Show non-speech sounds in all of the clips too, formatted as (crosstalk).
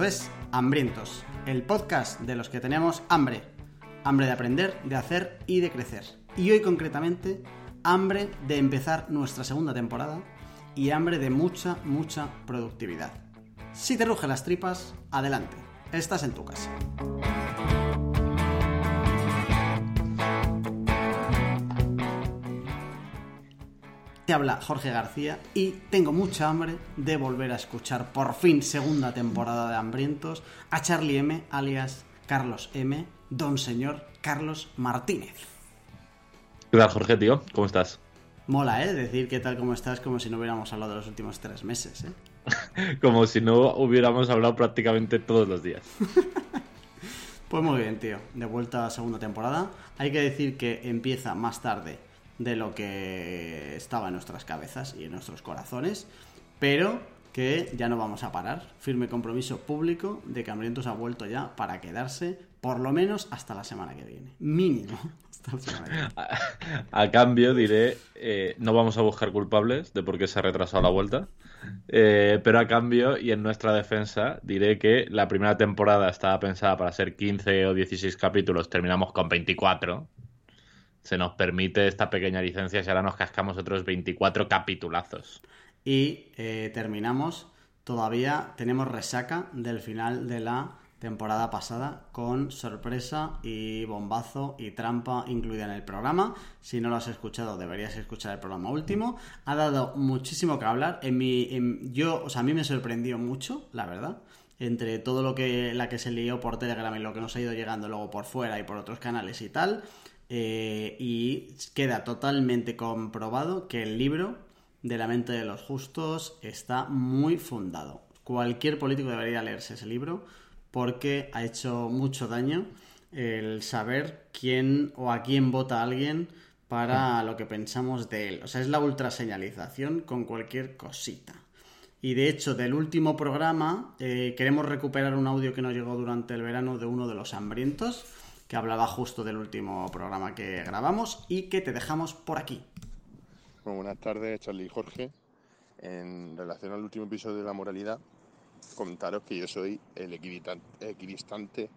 Esto es Hambrientos, el podcast de los que tenemos hambre. Hambre de aprender, de hacer y de crecer. Y hoy concretamente, hambre de empezar nuestra segunda temporada y hambre de mucha, mucha productividad. Si te rugen las tripas, adelante, estás en tu casa. Te habla Jorge García y tengo mucha hambre de volver a escuchar por fin segunda temporada de Hambrientos a Charlie M, alias Carlos M, don señor Carlos Martínez. ¿Qué tal, Jorge, tío? ¿Cómo estás? Mola, ¿eh? Decir qué tal, cómo estás, como si no hubiéramos hablado de los últimos tres meses, ¿eh? (laughs) como si no hubiéramos hablado prácticamente todos los días. (laughs) pues muy bien, tío. De vuelta a segunda temporada. Hay que decir que empieza más tarde de lo que estaba en nuestras cabezas y en nuestros corazones, pero que ya no vamos a parar. Firme compromiso público de que Hambrientos ha vuelto ya para quedarse, por lo menos hasta la semana que viene. Mínimo. (laughs) Hasta la semana que viene. A, cambio, diré, eh, no vamos a buscar culpables de por qué se ha retrasado la vuelta, eh, pero a cambio, y en nuestra defensa, diré que la primera temporada estaba pensada para ser 15 o 16 capítulos, terminamos con 24 se nos permite esta pequeña licencia y ahora nos cascamos otros 24 capitulazos. Y eh, terminamos, todavía tenemos resaca del final de la temporada pasada con sorpresa y bombazo y trampa incluida en el programa. Si no lo has escuchado, deberías escuchar el programa último. Ha dado muchísimo que hablar. En mi, yo, o sea, a mí me sorprendió mucho, la verdad. Entre todo lo que la que se lió por Telegram y lo que nos ha ido llegando luego por fuera y por otros canales y tal. Eh, y queda totalmente comprobado que el libro de la mente de los justos está muy fundado. Cualquier político debería leerse ese libro porque ha hecho mucho daño el saber quién o a quién vota alguien para lo que pensamos de él. O sea, es la ultraseñalización con cualquier cosita. Y de hecho, del último programa, eh, queremos recuperar un audio que nos llegó durante el verano de uno de los hambrientos que hablaba justo del último programa que grabamos y que te dejamos por aquí. buenas tardes, Charlie y Jorge. En relación al último episodio de la moralidad, comentaros que yo soy el equidistante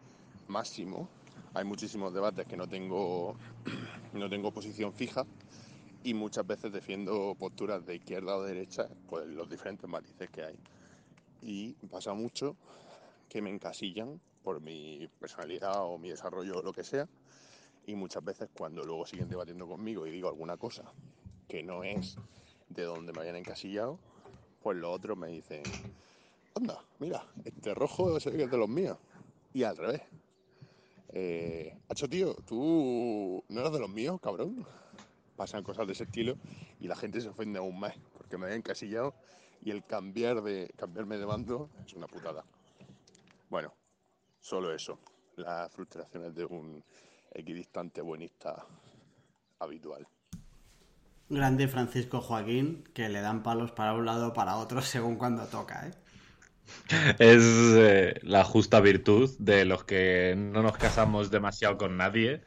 máximo. Hay muchísimos debates que no tengo, (clears throat) no tengo posición fija y muchas veces defiendo posturas de izquierda o derecha, pues los diferentes matices que hay. Y pasa mucho que me encasillan por mi personalidad o mi desarrollo o lo que sea. Y muchas veces cuando luego siguen debatiendo conmigo y digo alguna cosa que no es de donde me hayan encasillado, pues los otros me dicen, anda, mira, este rojo es de los míos. Y al revés. Eh, Hacho, tío, tú no eres de los míos, cabrón. Pasan cosas de ese estilo y la gente se ofende aún más porque me hayan encasillado y el cambiar de cambiarme de bando es una putada. Bueno, Solo eso, las frustraciones de un equidistante buenista habitual. Grande Francisco Joaquín, que le dan palos para un lado o para otro (laughs) según cuando toca, ¿eh? Es eh, la justa virtud de los que no nos casamos demasiado con nadie.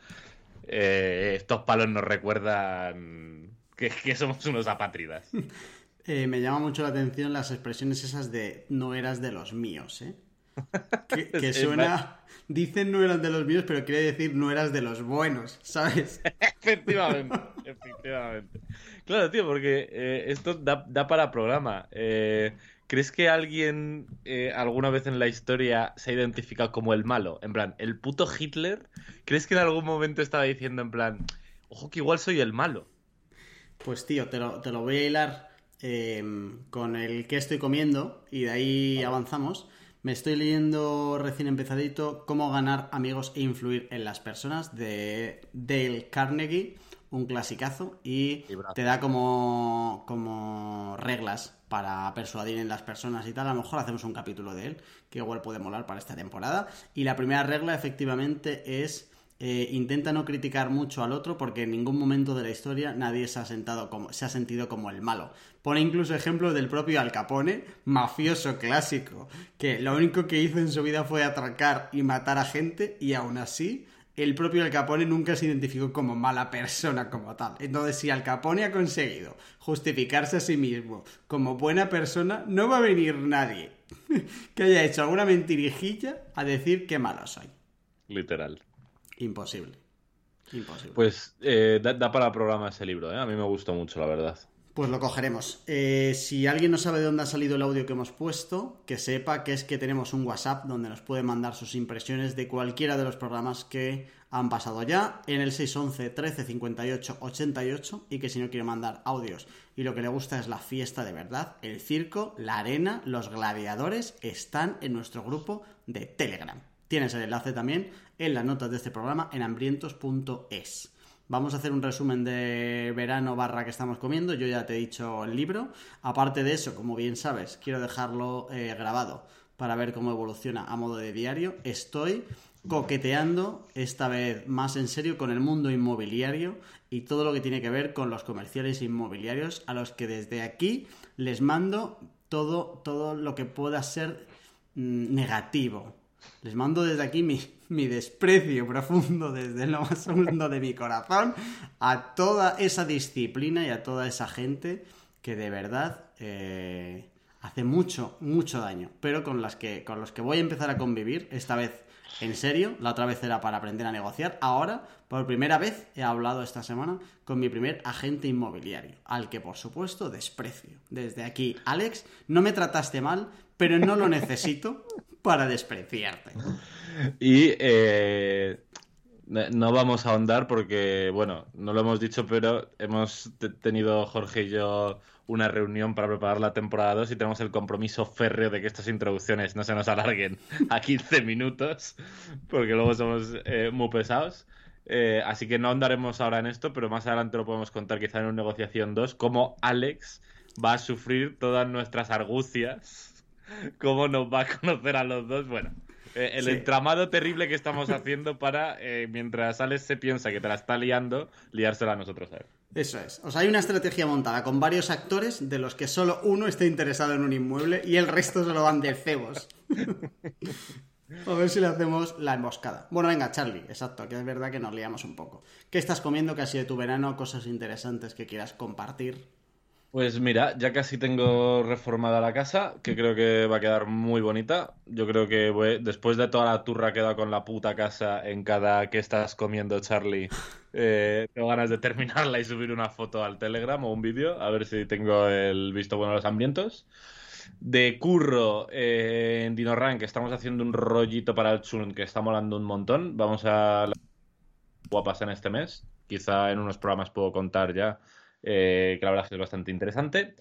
Eh, estos palos nos recuerdan que, somos unos apátridas. (laughs) Eh, me llama mucho la atención las expresiones esas de no eras de los míos, ¿eh? (laughs) Que, suena. Dicen no eran de los míos, pero quiere decir no eras de los buenos, ¿sabes? (laughs) efectivamente, efectivamente. Claro, tío, porque eh, esto da, para programa. Eh, ¿Crees que alguien eh, alguna vez en la historia se ha identificado como el malo? En plan, el puto Hitler. ¿Crees que en algún momento estaba diciendo en plan, ojo que igual soy el malo? Pues tío, te lo, te lo voy a hilar con el que estoy comiendo y de ahí avanzamos. Me estoy leyendo recién empezadito Cómo ganar amigos e influir en las personas de Dale Carnegie, un clasicazo, y te da como, como reglas para persuadir en las personas y tal. A lo mejor hacemos un capítulo de él, que igual puede molar para esta temporada. Y la primera regla efectivamente es eh, intenta no criticar mucho al otro porque en ningún momento de la historia nadie se ha, sentado como, se ha sentido como el malo. Pone incluso ejemplos del propio Al Capone, mafioso clásico, que lo único que hizo en su vida fue atracar y matar a gente y aún así el propio Al Capone nunca se identificó como mala persona como tal. Entonces, si Al Capone ha conseguido justificarse a sí mismo como buena persona, no va a venir nadie (laughs) que haya hecho alguna mentirijilla a decir qué malo soy. Literal. Imposible. Imposible. Pues eh, da, da para programa ese libro, ¿eh? A mí me gustó mucho, la verdad. Pues lo cogeremos. Eh, si alguien no sabe de dónde ha salido el audio que hemos puesto, que sepa que es que tenemos un WhatsApp donde nos puede mandar sus impresiones de cualquiera de los programas que han pasado ya en el 611 13 58 88 y que si no quiere mandar audios y lo que le gusta es la fiesta de verdad, el circo, la arena, los gladiadores están en nuestro grupo de Telegram. Tienes el enlace también en las notas de este programa en hambrientos.es. Vamos a hacer un resumen de verano barra que estamos comiendo. Yo ya te he dicho el libro. Aparte de eso, como bien sabes, quiero dejarlo eh, grabado para ver cómo evoluciona a modo de diario. Estoy coqueteando, esta vez más en serio, con el mundo inmobiliario y todo lo que tiene que ver con los comerciales inmobiliarios a los que desde aquí les mando todo, todo lo que pueda ser mm, negativo. Les mando desde aquí mi, mi desprecio profundo desde lo más hondo de mi corazón a toda esa disciplina y a toda esa gente que de verdad eh, hace mucho, mucho daño, pero con, las que, con los que voy a empezar a convivir, esta vez en serio, la otra vez era para aprender a negociar, ahora, por primera vez, he hablado esta semana con mi primer agente inmobiliario, al que por supuesto desprecio. Desde aquí, Alex, no me trataste mal, pero no lo necesito para despreciarte. Y eh, no vamos a ahondar porque, bueno, no lo hemos dicho, pero hemos tenido Jorge y yo una reunión para preparar la temporada 2 y tenemos el compromiso férreo de que estas introducciones no se nos alarguen (laughs) a 15 minutos, porque luego somos eh, muy pesados. Eh, así que no ahondaremos ahora en esto, pero más adelante lo podemos contar quizá en una negociación 2, cómo Alex va a sufrir todas nuestras argucias, cómo nos va a conocer a los dos. Bueno, eh, el entramado terrible que estamos haciendo para, eh, mientras Alex se piensa que te la está liando, liársela a nosotros a él. Eso es. O sea, hay una estrategia montada con varios actores de los que solo uno está interesado en un inmueble y el resto se lo van de cebos. (laughs) a ver si le hacemos la emboscada. Bueno, venga, Charlie, exacto, que es verdad que nos liamos un poco. ¿Qué estás comiendo casi de tu verano? Cosas interesantes que quieras compartir. Pues mira, ya casi tengo reformada la casa, que creo que va a quedar muy bonita. Yo creo que después de toda la turra que he dado con la puta casa en cada que estás comiendo, Charlie, (laughs) eh, tengo ganas de terminarla y subir una foto al Telegram o un vídeo, a ver si tengo el visto bueno de los hambrientos. De curro eh, en DinoRank, estamos haciendo un rollito para el Chun que está molando un montón. Vamos a guapas en este mes. Quizá en unos programas puedo contar ya eh, que la verdad es bastante interesante.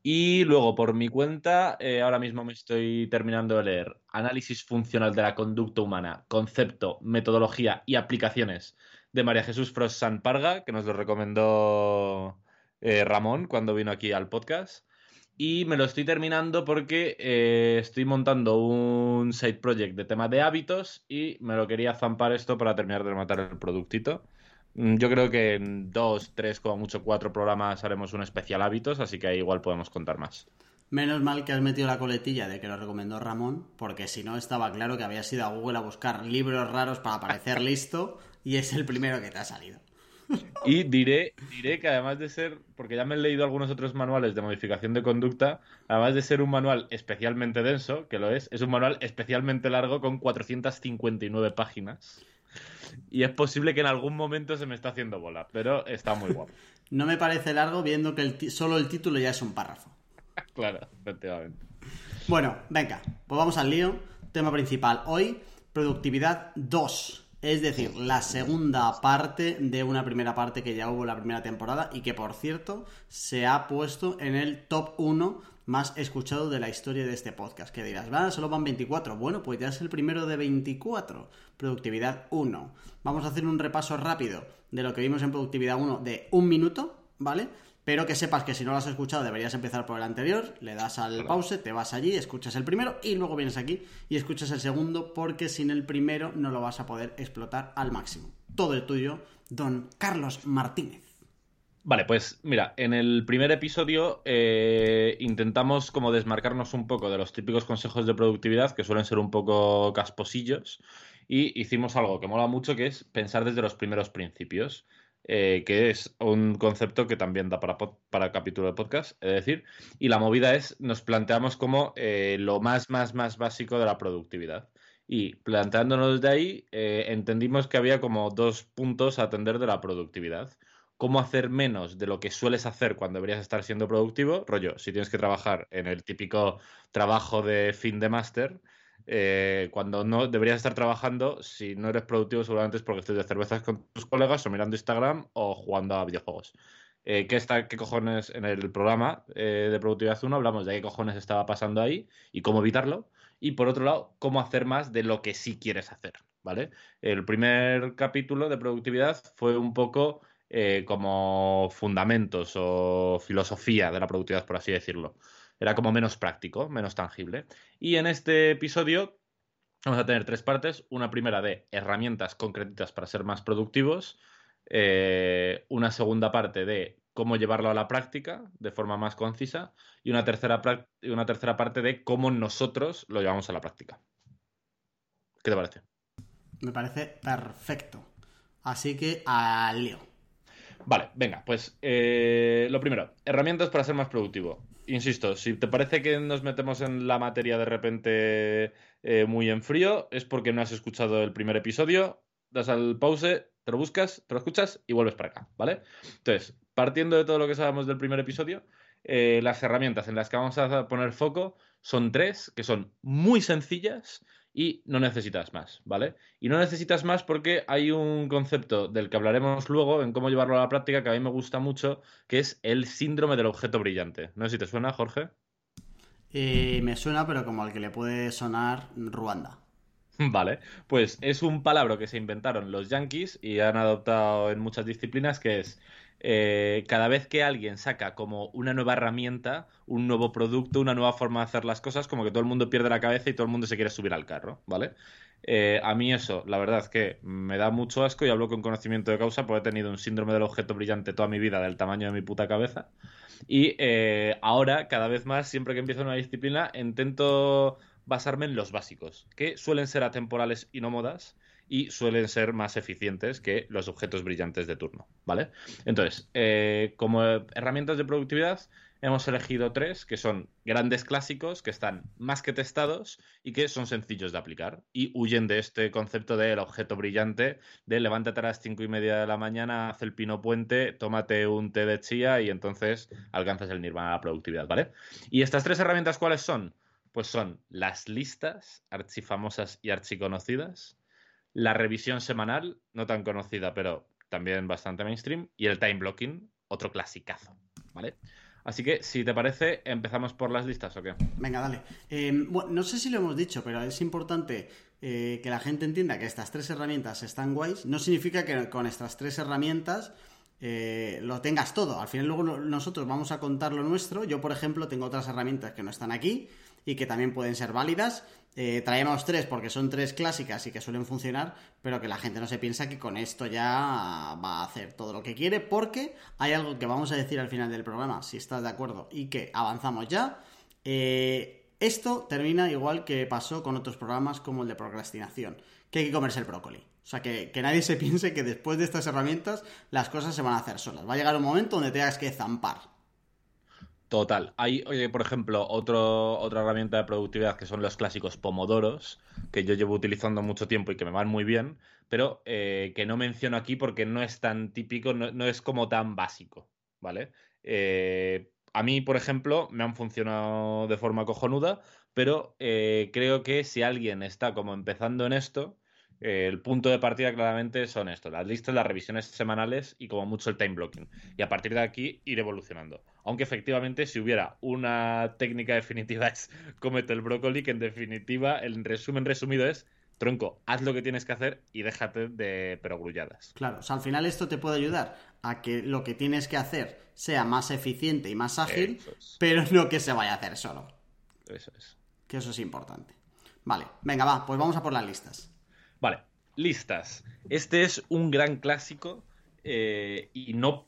Y luego, por mi cuenta, eh, ahora mismo me estoy terminando de leer Análisis funcional de la conducta humana, concepto, metodología y aplicaciones de María Jesús Frost Parga, que nos lo recomendó eh, Ramón cuando vino aquí al podcast. Y me lo estoy terminando porque estoy montando un side project de tema de hábitos y me lo quería zampar esto para terminar de matar el productito. Mm, yo creo que en dos, tres, como mucho cuatro programas haremos un especial hábitos, así que ahí igual podemos contar más. Menos mal que has metido la coletilla de que lo recomendó Ramón, porque si no estaba claro que habías ido a Google a buscar libros raros para parecer (laughs) listo y es el primero que te ha salido. Y diré, diré que además de ser, porque ya me he leído algunos otros manuales de modificación de conducta, además de ser un manual especialmente denso, que lo es, es un manual especialmente largo con 459 páginas. (laughs) Y es posible que en algún momento se me está haciendo bola, pero está muy guapo. (laughs) no me parece largo viendo que solo el título ya es un párrafo. (laughs) claro, efectivamente. Bueno, venga, pues vamos al lío. Tema principal hoy, productividad 2. Es decir, la segunda parte de una primera parte que ya hubo la primera temporada y que, por cierto, se ha puesto en el top 1 más escuchado de la historia de este podcast. Que dirás, va, solo van 24. Bueno, pues ya es el primero de 24. Productividad 1. Vamos a hacer un repaso rápido de lo que vimos en Productividad 1 de un minuto, ¿vale? Pero que sepas que si no lo has escuchado deberías empezar por el anterior, le das al pause, te vas allí, escuchas el primero y luego vienes aquí y escuchas el segundo porque sin el primero no lo vas a poder explotar al máximo. Todo el tuyo, don Carlos Martínez. Vale, pues mira, en el primer episodio eh, intentamos como desmarcarnos un poco de los típicos consejos de productividad que suelen ser un poco casposillos y hicimos algo que mola mucho que es pensar desde los primeros principios. eh, que es un concepto que también da para, para capítulo de podcast, es decir, y la movida es, nos planteamos como eh, lo más, más, más básico de la productividad. Y planteándonos de ahí, entendimos que había como dos puntos a atender de la productividad. Cómo hacer menos de lo que sueles hacer cuando deberías estar siendo productivo, rollo, si tienes que trabajar en el típico trabajo de fin de máster, eh, cuando no deberías estar trabajando, si no eres productivo, seguramente es porque estás de cervezas con tus colegas o mirando Instagram o jugando a videojuegos. Eh, ¿qué, está, ¿Qué cojones en el programa eh, de Productividad 1 hablamos de qué cojones estaba pasando ahí y cómo evitarlo? Y por otro lado, cómo hacer más de lo que sí quieres hacer, ¿vale? El primer capítulo de productividad fue un poco como fundamentos o filosofía de la productividad, por así decirlo era como menos práctico, menos tangible. Y en este episodio vamos a tener tres partes. Una primera de herramientas concretas para ser más productivos. Eh, una segunda parte de cómo llevarlo a la práctica de forma más concisa. Y una tercera, una tercera parte de cómo nosotros lo llevamos a la práctica. ¿Qué te parece? Me parece perfecto. Así que al lío. Vale, venga, pues eh, lo primero, herramientas para ser más productivo insisto, si te parece que nos metemos en la materia de repente eh, muy en frío, es porque no has escuchado el primer episodio, das al pause, te lo buscas, te lo escuchas y vuelves para acá, ¿vale? Entonces, partiendo de todo lo que sabemos del primer episodio, eh, las herramientas en las que vamos a poner foco son tres, que son muy sencillas y no necesitas más, ¿vale? Y no necesitas más porque hay un concepto del que hablaremos luego en cómo llevarlo a la práctica que a mí me gusta mucho, que es el síndrome del objeto brillante. No sé si te suena, Jorge. Eh, me suena, pero como al que le puede sonar Ruanda. (laughs) Vale, pues es un palabra que se inventaron los yankees y han adoptado en muchas disciplinas que es eh, cada vez que alguien saca como una nueva herramienta, un nuevo producto, una nueva forma de hacer las cosas, como que todo el mundo pierde la cabeza y todo el mundo se quiere subir al carro, ¿vale? Eh, a mí eso, la verdad es que me da mucho asco y hablo con conocimiento de causa porque he tenido un síndrome del objeto brillante toda mi vida del tamaño de mi puta cabeza. Y eh, ahora, cada vez más, siempre que empiezo una disciplina, intento basarme en los básicos, que suelen ser atemporales y no modas, y suelen ser más eficientes que los objetos brillantes de turno, ¿vale? Entonces, eh, como herramientas de productividad, hemos elegido tres que son grandes clásicos, que están más que testados y que son sencillos de aplicar y huyen de este concepto del objeto brillante de levántate a las cinco y media de la mañana, haz el pino puente, tómate un té de chía y entonces alcanzas el nirvana a la productividad, ¿vale? Y estas tres herramientas, ¿cuáles son? Pues son las listas archifamosas y archiconocidas, la revisión semanal, no tan conocida, pero también bastante mainstream, y el time blocking, otro clasicazo, ¿vale? Así que, si te parece, empezamos por las listas o qué. Venga, dale. Em, bueno, no sé si lo hemos dicho, pero es importante eh, que la gente entienda que estas tres herramientas están guays. No significa que con estas tres herramientas eh, lo tengas todo. Al final luego nosotros vamos a contar lo nuestro. Yo, por ejemplo, tengo otras herramientas que no están aquí y que también pueden ser válidas. Eh, traemos tres porque son tres clásicas y que suelen funcionar, pero que la gente no se piensa que con esto ya va a hacer todo lo que quiere, porque hay algo que vamos a decir al final del programa, si estás de acuerdo, y que avanzamos ya. Eh, esto termina igual que pasó con otros programas como el de procrastinación, que hay que comerse el brócoli. O sea, que, que, nadie se (laughs) piense que después de estas herramientas las cosas se van a hacer solas. Va a llegar un momento donde tengas que zampar. Total. Hay, por ejemplo, otra herramienta de productividad que son los clásicos pomodoros, que yo llevo utilizando mucho tiempo y que me van muy bien, pero eh, que no menciono aquí porque no es tan típico, no, es como tan básico, ¿vale? Eh, a mí, por ejemplo, me han funcionado de forma cojonuda, pero eh, creo que si alguien está como empezando en esto, el punto de partida claramente son esto, las listas, las revisiones semanales y como mucho el time blocking. Y a partir de aquí ir evolucionando. Aunque efectivamente si hubiera una técnica definitiva (laughs) es comete el brócoli, que en definitiva el resumen resumido es tronco, haz lo que tienes que hacer y déjate de perogrulladas. Claro, o sea, al final esto te puede ayudar a que lo que tienes que hacer sea más eficiente y más ágil, pero no que se vaya a hacer solo. Eso es. Que eso es importante. Vale, venga, va, pues vamos a por las listas. Vale, listas. Este es un gran clásico eh, y no...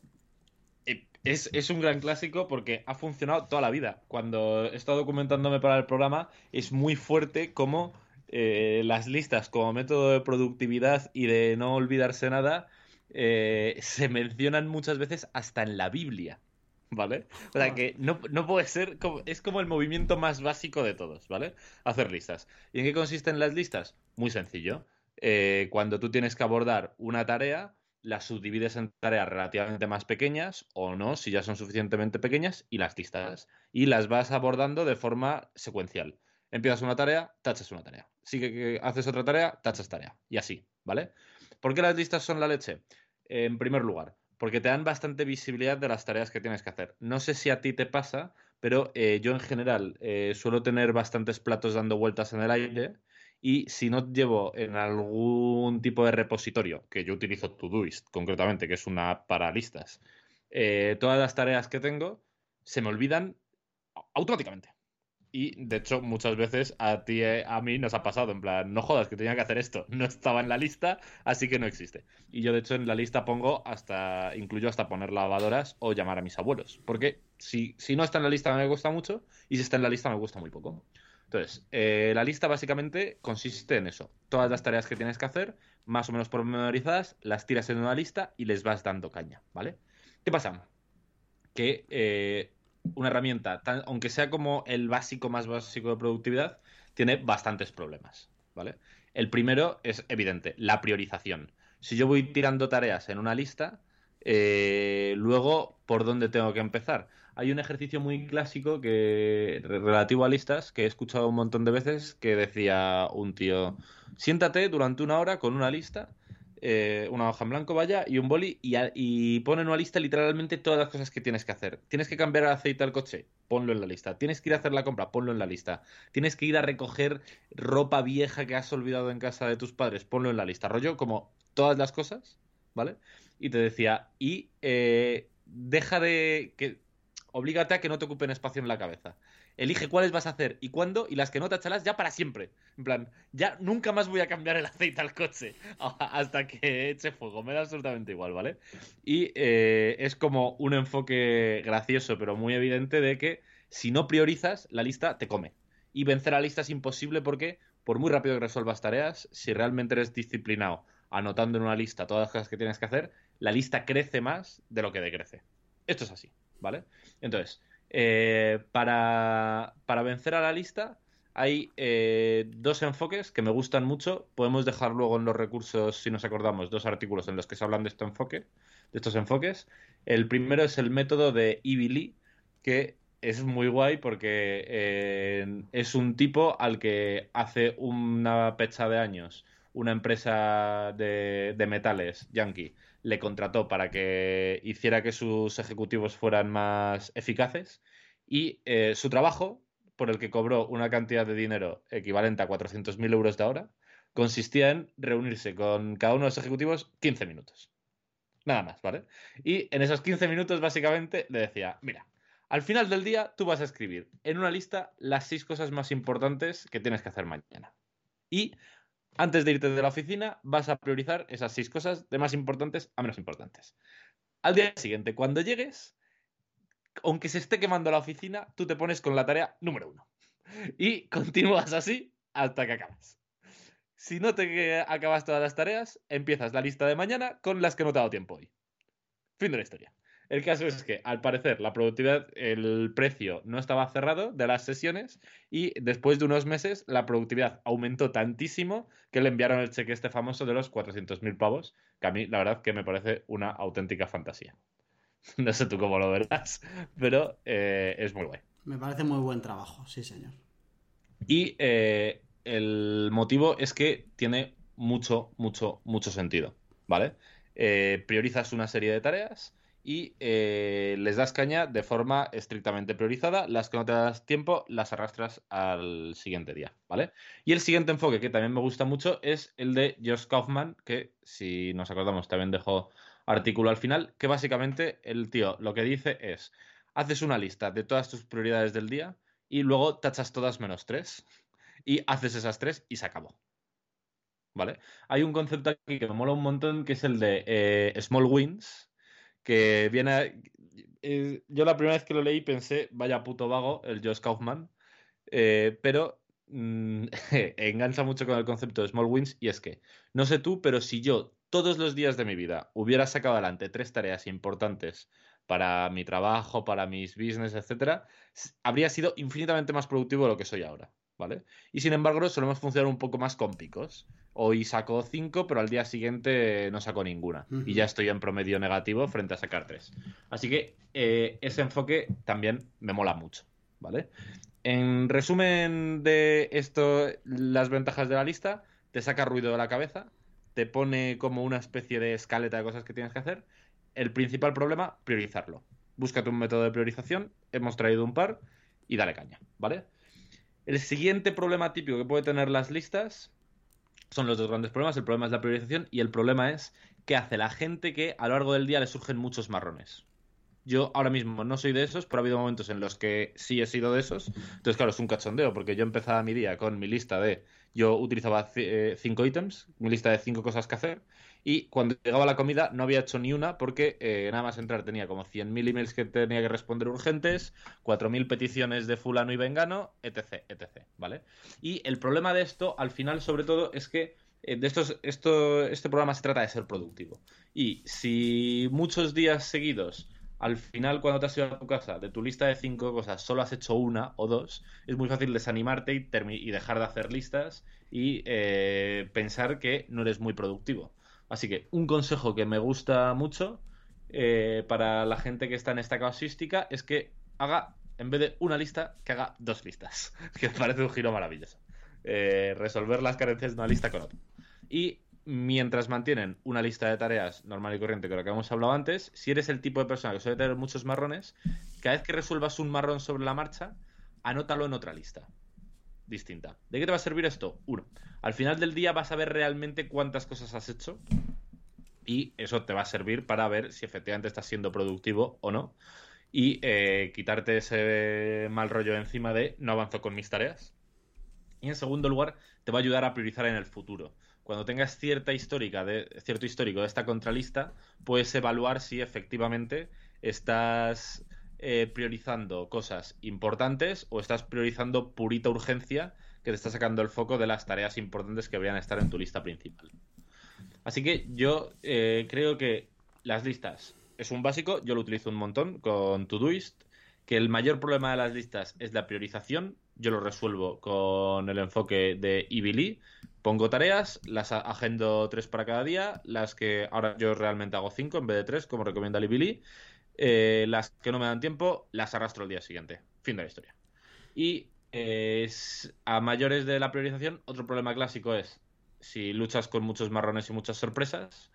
Eh, es, un gran clásico porque ha funcionado toda la vida. Cuando he estado documentándome para el programa, es muy fuerte como eh, las listas como método de productividad y de no olvidarse nada se mencionan muchas veces hasta en la Biblia. ¿Vale? O sea que no, puede ser. Como, es como el movimiento más básico de todos, ¿vale? Hacer listas. ¿Y en qué consisten las listas? Muy sencillo. Eh, cuando tú tienes que abordar una tarea, las subdivides en tareas relativamente más pequeñas o no, si ya son suficientemente pequeñas, y las listas. Y las vas abordando de forma secuencial. Empiezas una tarea, tachas una tarea. Sigue que haces otra tarea, tachas tarea. Y así, ¿vale? ¿Por qué las listas son la leche? En primer lugar, porque te dan bastante visibilidad de las tareas que tienes que hacer. No sé si a ti te pasa, pero eh, yo en general eh, suelo tener bastantes platos dando vueltas en el aire y si no llevo en algún tipo de repositorio, que yo utilizo Todoist concretamente, que es una para listas, eh, todas las tareas que tengo se me olvidan automáticamente. Y de hecho, muchas veces a ti, eh, a mí nos ha pasado, en plan, no jodas que tenía que hacer esto, no estaba en la lista, así que no existe. Y yo, de hecho, en la lista pongo hasta, incluyo hasta poner lavadoras o llamar a mis abuelos. Porque si, si no está en la lista me gusta mucho, y si está en la lista me gusta muy poco. Entonces, eh, la lista básicamente consiste en eso. Todas las tareas que tienes que hacer, más o menos pormenorizadas, las tiras en una lista y les vas dando caña, ¿vale? ¿Qué pasa? Que eh, una herramienta, aunque sea como el básico más básico de productividad, tiene bastantes problemas, ¿vale? El primero es evidente, la priorización. Si yo voy tirando tareas en una lista, eh, luego, ¿por dónde tengo que empezar? Hay un ejercicio muy clásico que relativo a listas que he escuchado un montón de veces que decía un tío, siéntate durante una hora con una lista eh, una hoja en blanco, vaya, y un boli, y, y pone en una lista literalmente todas las cosas que tienes que hacer. Tienes que cambiar el aceite al coche, ponlo en la lista. Tienes que ir a hacer la compra, ponlo en la lista. Tienes que ir a recoger ropa vieja que has olvidado en casa de tus padres, ponlo en la lista. Rollo como todas las cosas, ¿vale? Y te decía, y eh, deja de... Oblígate a que no te ocupen espacio en la cabeza elige cuáles vas a hacer y cuándo, y las que no tacharás ya para siempre. En plan, ya nunca más voy a cambiar el aceite al coche (laughs) hasta que eche fuego. Me da absolutamente igual, ¿vale? Y eh, es como un enfoque gracioso, pero muy evidente de que si no priorizas, la lista te come. Y vencer a la lista es imposible porque, por muy rápido que resuelvas tareas, si realmente eres disciplinado anotando en una lista todas las cosas que tienes que hacer, la lista crece más de lo que decrece. Esto es así, ¿vale? Entonces, eh, para, vencer a la lista hay eh, dos enfoques que me gustan mucho. Podemos dejar luego en los recursos, si nos acordamos, dos artículos en los que se hablan de, este enfoque, de estos enfoques. El primero es el método de Ivy Lee, que es muy guay porque eh, es un tipo al que hace una pecha de años una empresa de, de metales yankee le contrató para que hiciera que sus ejecutivos fueran más eficaces y eh, su trabajo, por el que cobró una cantidad de dinero equivalente a 400.000 euros de hora, consistía en reunirse con cada uno de los ejecutivos 15 minutos. Nada más, ¿vale? Y en esos 15 minutos básicamente le decía, mira, al final del día tú vas a escribir en una lista las seis cosas más importantes que tienes que hacer mañana. Y antes de irte de la oficina, vas a priorizar esas seis cosas de más importantes a menos importantes. Al día siguiente, cuando llegues, aunque se esté quemando la oficina, tú te pones con la tarea número uno. Y (laughs) continúas así hasta que acabas. Si no te acabas todas las tareas, empiezas la lista de mañana con las que no te ha dado tiempo hoy. Fin de la historia. El caso es que, al parecer, la productividad, el precio no estaba cerrado de las sesiones y después de unos meses la productividad aumentó tantísimo que le enviaron el cheque este famoso de los 400.000 pavos, que a mí la verdad que me parece una auténtica fantasía. (laughs) No sé tú cómo lo verás, pero eh, es muy guay. Me parece muy buen trabajo, sí señor. Y eh, el motivo es que tiene mucho, mucho, mucho sentido, ¿vale? Eh, priorizas una serie de tareas y eh, les das caña de forma estrictamente priorizada. Las que no te das tiempo las arrastras al siguiente día, ¿vale? Y el siguiente enfoque que también me gusta mucho es el de Josh Kaufman, que si nos acordamos también dejó artículo al final, que básicamente el tío lo que dice es, haces una lista de todas tus prioridades del día y luego tachas todas menos tres y haces esas tres y se acabó. ¿Vale? Hay un concepto aquí que me mola un montón que es el de eh, small wins, que viene... Eh, yo la primera vez que lo leí pensé, vaya puto vago, el Josh Kaufman, eh, pero mm, (laughs) engancha mucho con el concepto de small wins y es que, no sé tú, pero si yo todos los días de mi vida hubiera sacado adelante tres tareas importantes para mi trabajo, para mis business, etcétera, habría sido infinitamente más productivo de lo que soy ahora. ¿Vale? Y sin embargo, solemos funcionar un poco más con picos. Hoy saco cinco, pero al día siguiente no saco ninguna. Y ya estoy en promedio negativo frente a sacar tres. Así que eh, ese enfoque también me mola mucho. ¿Vale? En resumen de esto, las ventajas de la lista, te saca ruido de la cabeza, te pone como una especie de escaleta de cosas que tienes que hacer. El principal problema, priorizarlo. Búscate un método de priorización, hemos traído un par y dale caña, ¿vale? El siguiente problema típico que puede tener las listas son los dos grandes problemas. El problema es la priorización y el problema es qué hace la gente que a lo largo del día le surgen muchos marrones. Yo ahora mismo no soy de esos, pero ha habido momentos en los que sí he sido de esos. Entonces, claro, es un cachondeo, porque yo empezaba mi día con mi lista de. Yo utilizaba eh, cinco ítems, mi lista de cinco cosas que hacer, y cuando llegaba la comida no había hecho ni una porque eh, nada más entrar tenía como 100.000 emails que tenía que responder urgentes, 4.000 peticiones de fulano y vengano, etc, etc, ¿vale? Y el problema de esto, al final, sobre todo, es que eh, de estos, esto, este programa se trata de ser productivo. Y si muchos días seguidos al final cuando te has ido a tu casa, de tu lista de cinco cosas, solo has hecho una o dos, es muy fácil desanimarte y, dejar de hacer listas y eh, pensar que no eres muy productivo. Así que un consejo que me gusta mucho eh, para la gente que está en esta casuística es que haga, en vez de una lista, que haga dos listas, (laughs) que parece un giro maravilloso. Eh, resolver las carencias de una lista con otra. Y mientras mantienen una lista de tareas normal y corriente, que lo que hemos hablado antes, si eres el tipo de persona que suele tener muchos marrones, cada vez que resuelvas un marrón sobre la marcha, anótalo en otra lista distinta. ¿De qué te va a servir esto? Uno, al final del día vas a ver realmente cuántas cosas has hecho y eso te va a servir para ver si efectivamente estás siendo productivo o no y eh, quitarte ese mal rollo encima de no avanzo con mis tareas. Y en segundo lugar, te va a ayudar a priorizar en el futuro cuando tengas cierta histórica de, cierto histórico de esta contralista, puedes evaluar si efectivamente estás eh, priorizando cosas importantes o estás priorizando purita urgencia que te está sacando el foco de las tareas importantes que a estar en tu lista principal. Así que yo eh, creo que las listas es un básico, yo lo utilizo un montón con Todoist, que el mayor problema de las listas es la priorización, yo lo resuelvo con el enfoque de Ibili, Pongo tareas, las agendo tres para cada día, las que ahora yo realmente hago cinco en vez de tres, como recomienda Libili. Eh, las que no me dan tiempo, las arrastro el día siguiente. Fin de la historia. Y a mayores de la priorización, otro problema clásico es si luchas con muchos marrones y muchas sorpresas,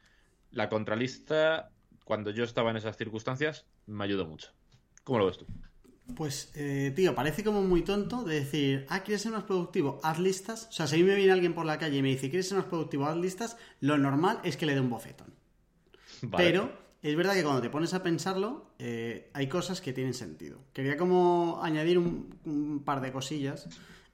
la contralista, cuando yo estaba en esas circunstancias, me ayudó mucho. ¿Cómo lo ves tú? Pues, eh, tío, parece como muy tonto de decir, ah, ¿quieres ser más productivo? Haz listas. O sea, si a mí me viene alguien por la calle y me dice, ¿quieres ser más productivo? Haz listas, lo normal es que le dé un bofetón. (laughs) Pero es verdad que cuando te pones a pensarlo, eh, hay cosas que tienen sentido. Quería como añadir un, par de cosillas.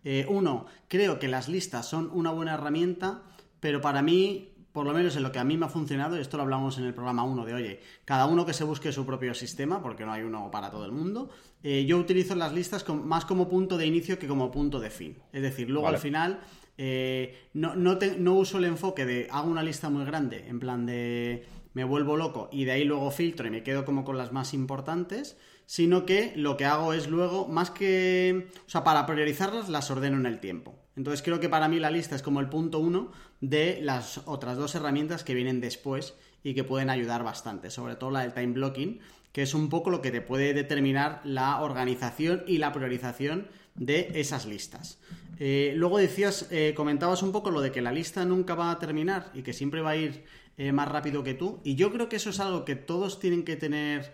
Eh, uno, creo que las listas son una buena herramienta, pero para mí por lo menos en lo que a mí me ha funcionado, y esto lo hablamos en el programa 1 de, oye, cada uno que se busque su propio sistema, porque no hay uno para todo el mundo, eh, yo utilizo las listas más como punto de inicio que como punto de fin. Es decir, luego al final eh, no, no, uso el enfoque de hago una lista muy grande, en plan de me vuelvo loco y de ahí luego filtro y me quedo como con las más importantes, sino que lo que hago es luego, más que, o sea, para priorizarlas, las ordeno en el tiempo. Entonces creo que para mí la lista es como el punto uno de las otras dos herramientas que vienen después y que pueden ayudar bastante, sobre todo la del time blocking, que es un poco lo que te puede determinar la organización y la priorización de esas listas. Eh, luego decías, eh, comentabas un poco lo de que la lista nunca va a terminar y que siempre va a ir eh, más rápido que tú, y yo creo que eso es algo que todos tienen que tener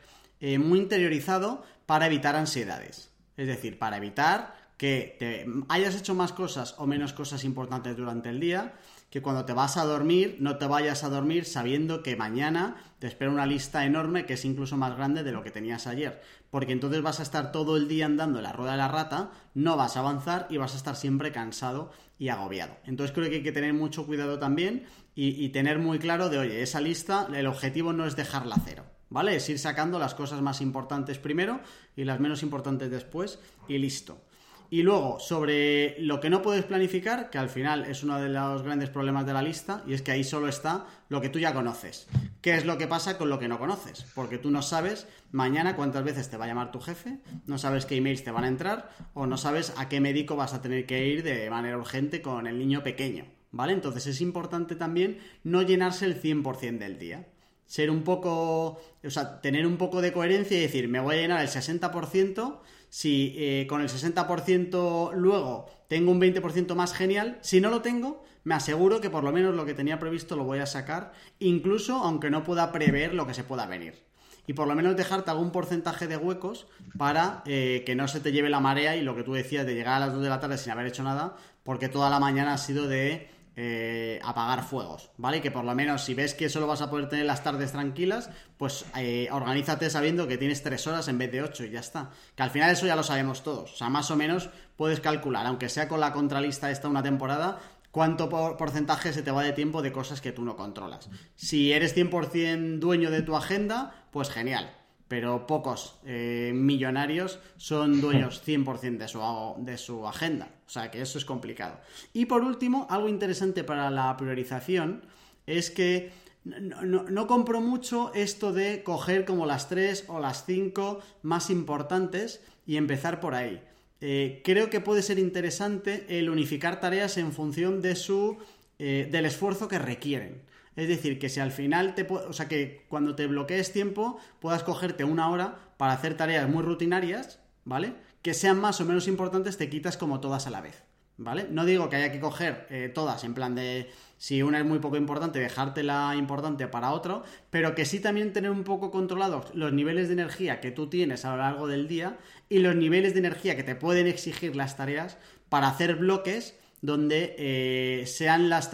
muy interiorizado para evitar ansiedades. Es decir, para evitar que te hayas hecho más cosas o menos cosas importantes durante el día, que cuando te vas a dormir no te vayas a dormir sabiendo que mañana te espera una lista enorme que es incluso más grande de lo que tenías ayer, porque entonces vas a estar todo el día andando en la rueda de la rata, no vas a avanzar y vas a estar siempre cansado y agobiado. Entonces creo que hay que tener mucho cuidado también y, y tener muy claro de, oye, esa lista, el objetivo no es dejarla cero. ¿Vale? Es ir sacando las cosas más importantes primero y las menos importantes después y listo. Y luego, sobre lo que no puedes planificar, que al final es uno de los grandes problemas de la lista, y es que ahí solo está lo que tú ya conoces. ¿Qué es lo que pasa con lo que no conoces? Porque tú no sabes mañana cuántas veces te va a llamar tu jefe, no sabes qué emails te van a entrar, o no sabes a qué médico vas a tener que ir de manera urgente con el niño pequeño. ¿Vale? Entonces es importante también no llenarse el 100% del día ser un poco, o sea, tener un poco de coherencia y decir, me voy a llenar el 60%, si eh, con el 60% luego tengo un 20% más genial, si no lo tengo, me aseguro que por lo menos lo que tenía previsto lo voy a sacar, incluso aunque no pueda prever lo que se pueda venir. Y por lo menos dejarte algún porcentaje de huecos para eh, que no se te lleve la marea y lo que tú decías de llegar a las 2 de la tarde sin haber hecho nada, porque toda la mañana ha sido de eh, apagar fuegos, ¿vale? Que por lo menos si ves que solo vas a poder tener las tardes tranquilas, pues eh, organízate sabiendo que tienes tres horas en vez de ocho y ya está. Que al final eso ya lo sabemos todos. O sea, más o menos puedes calcular, aunque sea con la contralista esta una temporada, cuánto porcentaje se te va de tiempo de cosas que tú no controlas. Si eres 100% dueño de tu agenda, pues genial pero pocos eh, millonarios son dueños (laughs) 100% de su, de su agenda. O sea que eso es complicado. Y por último, algo interesante para la priorización es que no, compro mucho esto de coger como las tres o las cinco más importantes y empezar por ahí. Eh, creo que puede ser interesante el unificar tareas en función de su, eh, del esfuerzo que requieren. Es decir, que si al final te... O sea, que cuando te bloquees tiempo puedas cogerte una hora para hacer tareas muy rutinarias, ¿vale? Que sean más o menos importantes, te quitas como todas a la vez, ¿vale? No digo que haya que coger eh, todas, en plan de... Si una es muy poco importante, dejártela importante para otro, pero que sí también tener un poco controlados los niveles de energía que tú tienes a lo largo del día y los niveles de energía que te pueden exigir las tareas para hacer bloques donde eh, sean las,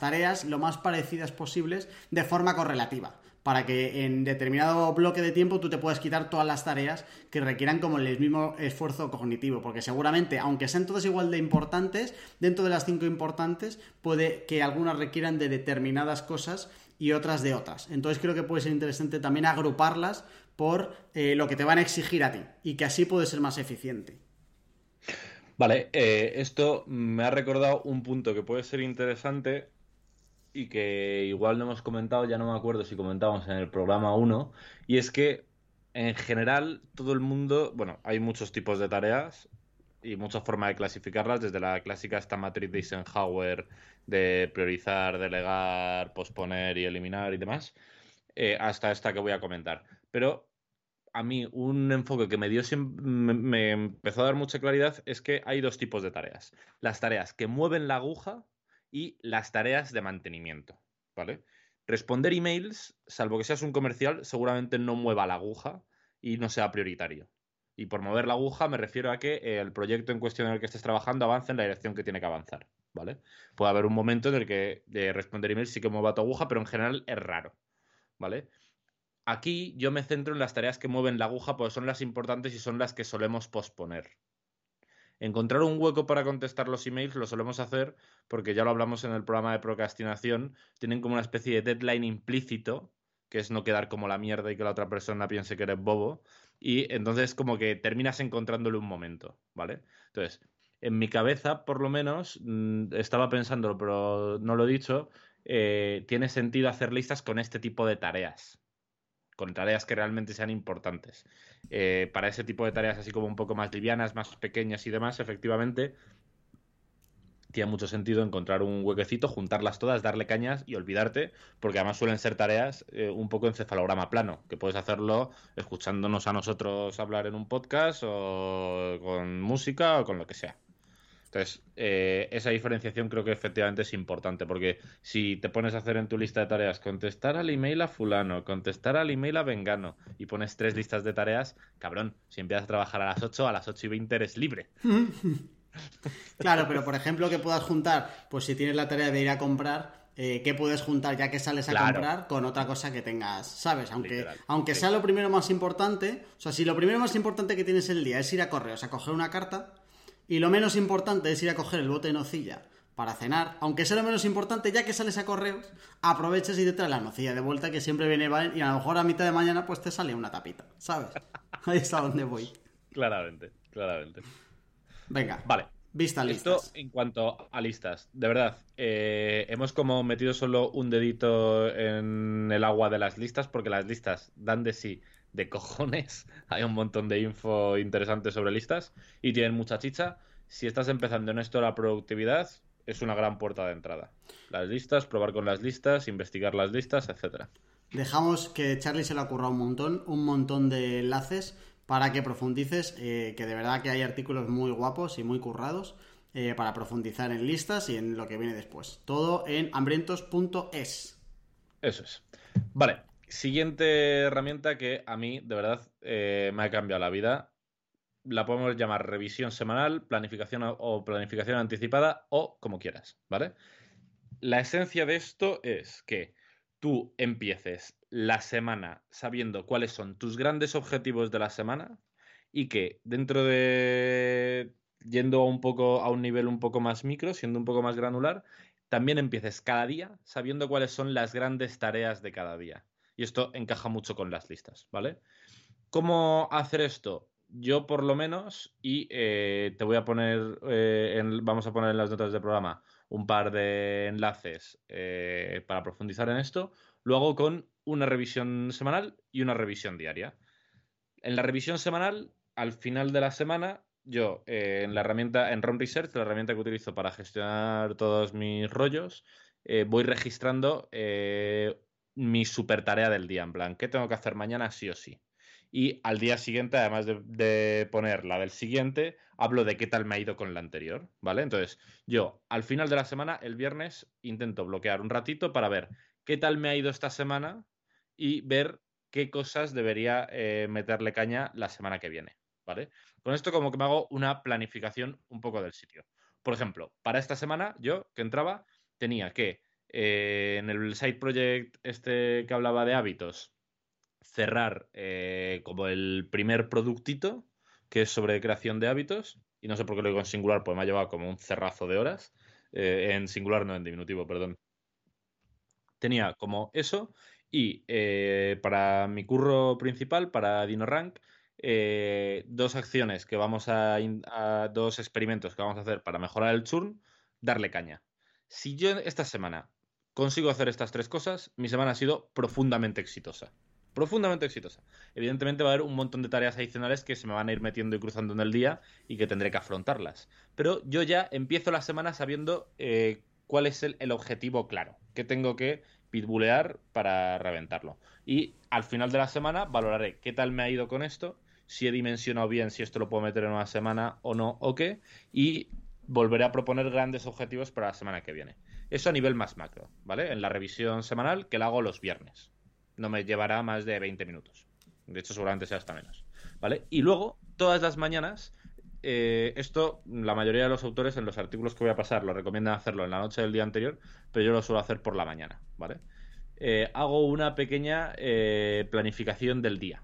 tareas lo más parecidas posibles de forma correlativa para que en determinado bloque de tiempo tú te puedas quitar todas las tareas que requieran como el mismo esfuerzo cognitivo, porque seguramente, aunque sean todas igual de importantes, dentro de las cinco importantes, puede que algunas requieran de determinadas cosas y otras de otras. Entonces creo que puede ser interesante también agruparlas por eh, lo que te van a exigir a ti y que así puede ser más eficiente. Vale, eh, esto me ha recordado un punto que puede ser interesante y que igual no hemos comentado, ya no me acuerdo si comentamos en el programa 1, y es que en general todo el mundo, bueno, hay muchos tipos de tareas y muchas formas de clasificarlas, desde la clásica esta matriz de Eisenhower de priorizar, delegar, posponer y eliminar y demás, eh, hasta esta que voy a comentar. Pero a mí un enfoque que me dio me, empezó a dar mucha claridad es que hay dos tipos de tareas. Las tareas que mueven la aguja y las tareas de mantenimiento, ¿vale? Responder emails, salvo que seas un comercial, seguramente no mueva la aguja y no sea prioritario. Y por mover la aguja me refiero a que el proyecto en cuestión en el que estés trabajando avance en la dirección que tiene que avanzar, ¿vale? Puede haber un momento en el que de responder emails sí que mueva tu aguja, pero en general es raro, ¿vale? Aquí yo me centro en las tareas que mueven la aguja porque son las importantes y son las que solemos posponer. Encontrar un hueco para contestar los emails lo solemos hacer porque ya lo hablamos en el programa de procrastinación, tienen como una especie de deadline implícito, que es no quedar como la mierda y que la otra persona piense que eres bobo, y entonces como que terminas encontrándole un momento, ¿vale? Entonces, en mi cabeza, por lo menos, mm, estaba pensándolo, pero no lo he dicho, eh, tiene sentido hacer listas con este tipo de tareas con tareas que realmente sean importantes. Eh, para ese tipo de tareas así como un poco más livianas, más pequeñas y demás, efectivamente, tiene mucho sentido encontrar un huequecito, juntarlas todas, darle cañas y olvidarte, porque además suelen ser tareas eh, un poco encefalograma plano, que puedes hacerlo escuchándonos a nosotros hablar en un podcast o con música o con lo que sea. Entonces, eh, esa diferenciación creo que efectivamente es importante, porque si te pones a hacer en tu lista de tareas contestar al email a fulano, contestar al email a vengano, y pones tres listas de tareas, cabrón, si empiezas a trabajar a las 8, a las 8 y 20 eres libre. (laughs) claro, pero por ejemplo que puedas juntar, pues si tienes la tarea de ir a comprar, eh, ¿qué puedes juntar ya que sales a comprar con otra cosa que tengas, ¿sabes? Aunque, aunque sea lo primero más importante, o sea, si lo primero más importante que tienes el día es ir a correos a coger una carta, y lo menos importante es ir a coger el bote de nocilla para cenar, aunque sea lo menos importante, ya que sales a correos, aproveches y te traes la nocilla de vuelta que siempre viene bien y a lo mejor a mitad de mañana pues te sale una tapita, ¿sabes? (laughs) Ahí está donde voy. Claramente, claramente. Venga. Vale. Vista Esto listas. en cuanto a listas. De verdad, eh, hemos como metido solo un dedito en el agua de las listas porque las listas dan de sí de cojones. (laughs) Hay un montón de info interesante sobre listas y tienen mucha chicha. Si estás empezando en esto la productividad, es una gran puerta de entrada. Las listas, probar con las listas, investigar las listas, etcétera. Dejamos que Charlie se le ha currado un montón, un montón de enlaces para que profundices, eh, que de verdad que hay artículos muy guapos y muy currados eh, para profundizar en listas y en lo que viene después. Todo en hambrientos.es. Eso es. Vale, siguiente herramienta que a mí, de verdad, eh, me ha cambiado la vida. La podemos llamar revisión semanal, planificación o- planificación anticipada o como quieras, ¿vale? La esencia de esto es que tú empieces la semana sabiendo cuáles son tus grandes objetivos de la semana y que dentro de yendo un poco a un nivel un poco más micro, siendo un poco más granular, también empieces cada día sabiendo cuáles son las grandes tareas de cada día. Y esto encaja mucho con las listas, ¿vale? ¿Cómo hacer esto? Yo por lo menos, y eh, te voy a poner, eh, vamos a poner en las notas del programa un par de enlaces eh, para profundizar en esto, lo hago con una revisión semanal y una revisión diaria. En la revisión semanal, al final de la semana, yo en la herramienta, en Round Research, la herramienta que utilizo para gestionar todos mis rollos, voy registrando mi super tarea del día, en plan, ¿qué tengo que hacer mañana sí o sí? Y al día siguiente, además de, de poner la del siguiente, hablo de qué tal me ha ido con la anterior, ¿vale? Entonces, yo al final de la semana, el viernes, intento bloquear un ratito para ver qué tal me ha ido esta semana y ver qué cosas debería eh, meterle caña la semana que viene, ¿vale? Con esto como que me hago una planificación un poco del sitio. Por ejemplo, para esta semana, yo que entraba, tenía que eh, en el side project este que hablaba de hábitos, cerrar eh, como el primer productito, que es sobre creación de hábitos, y no sé por qué lo digo en singular, pues me ha llevado como un cerrazo de horas, eh, en singular, no en diminutivo, perdón. Tenía como eso, y para mi curro principal, para DinoRank, dos acciones que vamos a, a- dos experimentos que vamos a hacer para mejorar el churn, darle caña. Si yo esta semana consigo hacer estas tres cosas, mi semana ha sido profundamente exitosa. Profundamente exitosa. Evidentemente va a haber un montón de tareas adicionales que se me van a ir metiendo y cruzando en el día y que tendré que afrontarlas. Pero yo ya empiezo la semana sabiendo eh, cuál es el, objetivo claro, que tengo que pitbulear para reventarlo. Y al final de la semana valoraré qué tal me ha ido con esto, si he dimensionado bien si esto lo puedo meter en una semana o no, o qué, y volveré a proponer grandes objetivos para la semana que viene. Eso a nivel más macro, ¿vale? En la revisión semanal que la hago los viernes. No me llevará más de 20 minutos. De hecho, seguramente sea hasta menos, ¿vale? Y luego, todas las mañanas, eh, esto, la mayoría de los autores en los artículos que voy a pasar lo recomiendan hacerlo en la noche del día anterior, pero yo lo suelo hacer por la mañana, ¿vale? Eh, hago una pequeña eh, planificación del día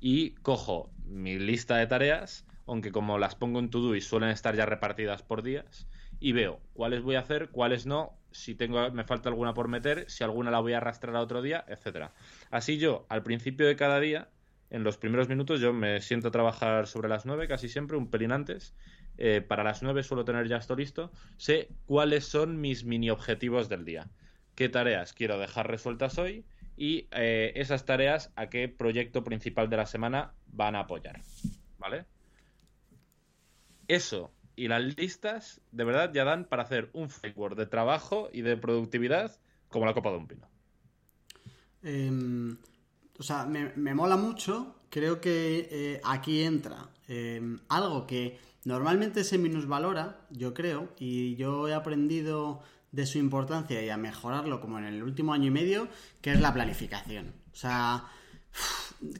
y cojo mi lista de tareas, aunque como las pongo en to-do y suelen estar ya repartidas por días, y veo cuáles voy a hacer, cuáles no, si tengo, me falta alguna por meter, si alguna la voy a arrastrar a otro día, etcétera. Así yo, al principio de cada día, en los primeros minutos, yo me siento a trabajar sobre las 9, casi siempre, un pelín antes. Eh, para las 9 suelo tener ya esto listo. Sé cuáles son mis mini objetivos del día. Qué tareas quiero dejar resueltas hoy y eh, esas tareas a qué proyecto principal de la semana van a apoyar. ¿Vale? Eso y las listas de verdad ya dan para hacer un framework de trabajo y de productividad como la copa de un pino. Eh, o sea, me, me mola mucho. Creo que eh, aquí entra eh, algo que normalmente se minusvalora, yo creo, y yo he aprendido de su importancia y a mejorarlo como en el último año y medio, que es la planificación. O sea,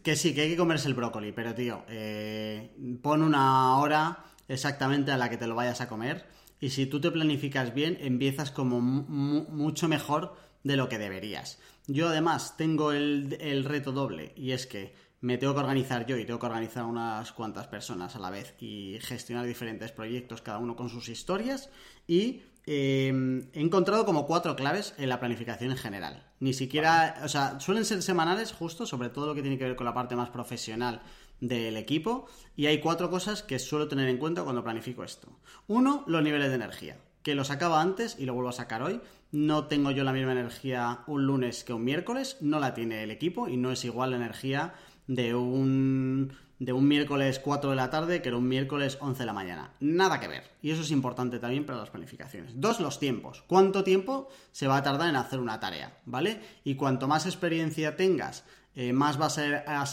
que sí, que hay que comerse el brócoli, pero tío, eh, pon una hora exactamente a la que te lo vayas a comer y si tú te planificas bien, empiezas como mu mucho mejor de lo que deberías. Yo además tengo el, el, reto doble y es que me tengo que organizar yo y tengo que organizar unas cuantas personas a la vez y gestionar diferentes proyectos, cada uno con sus historias y eh, he encontrado como cuatro claves en la planificación en general. Ni siquiera, vale. o sea, suelen ser semanales justo, sobre todo lo que tiene que ver con la parte más profesional del equipo y hay cuatro cosas que suelo tener en cuenta cuando planifico esto. Uno, los niveles de energía, que los sacaba antes y lo vuelvo a sacar hoy. No tengo yo la misma energía un lunes que un miércoles, no la tiene el equipo y no es igual la energía de un de un miércoles 4 de la tarde que era un miércoles 11 de la mañana. Nada que ver. Y eso es importante también para las planificaciones. Dos, los tiempos. ¿Cuánto tiempo se va a tardar en hacer una tarea? ¿Vale? Y cuanto más experiencia tengas, eh, más, vas a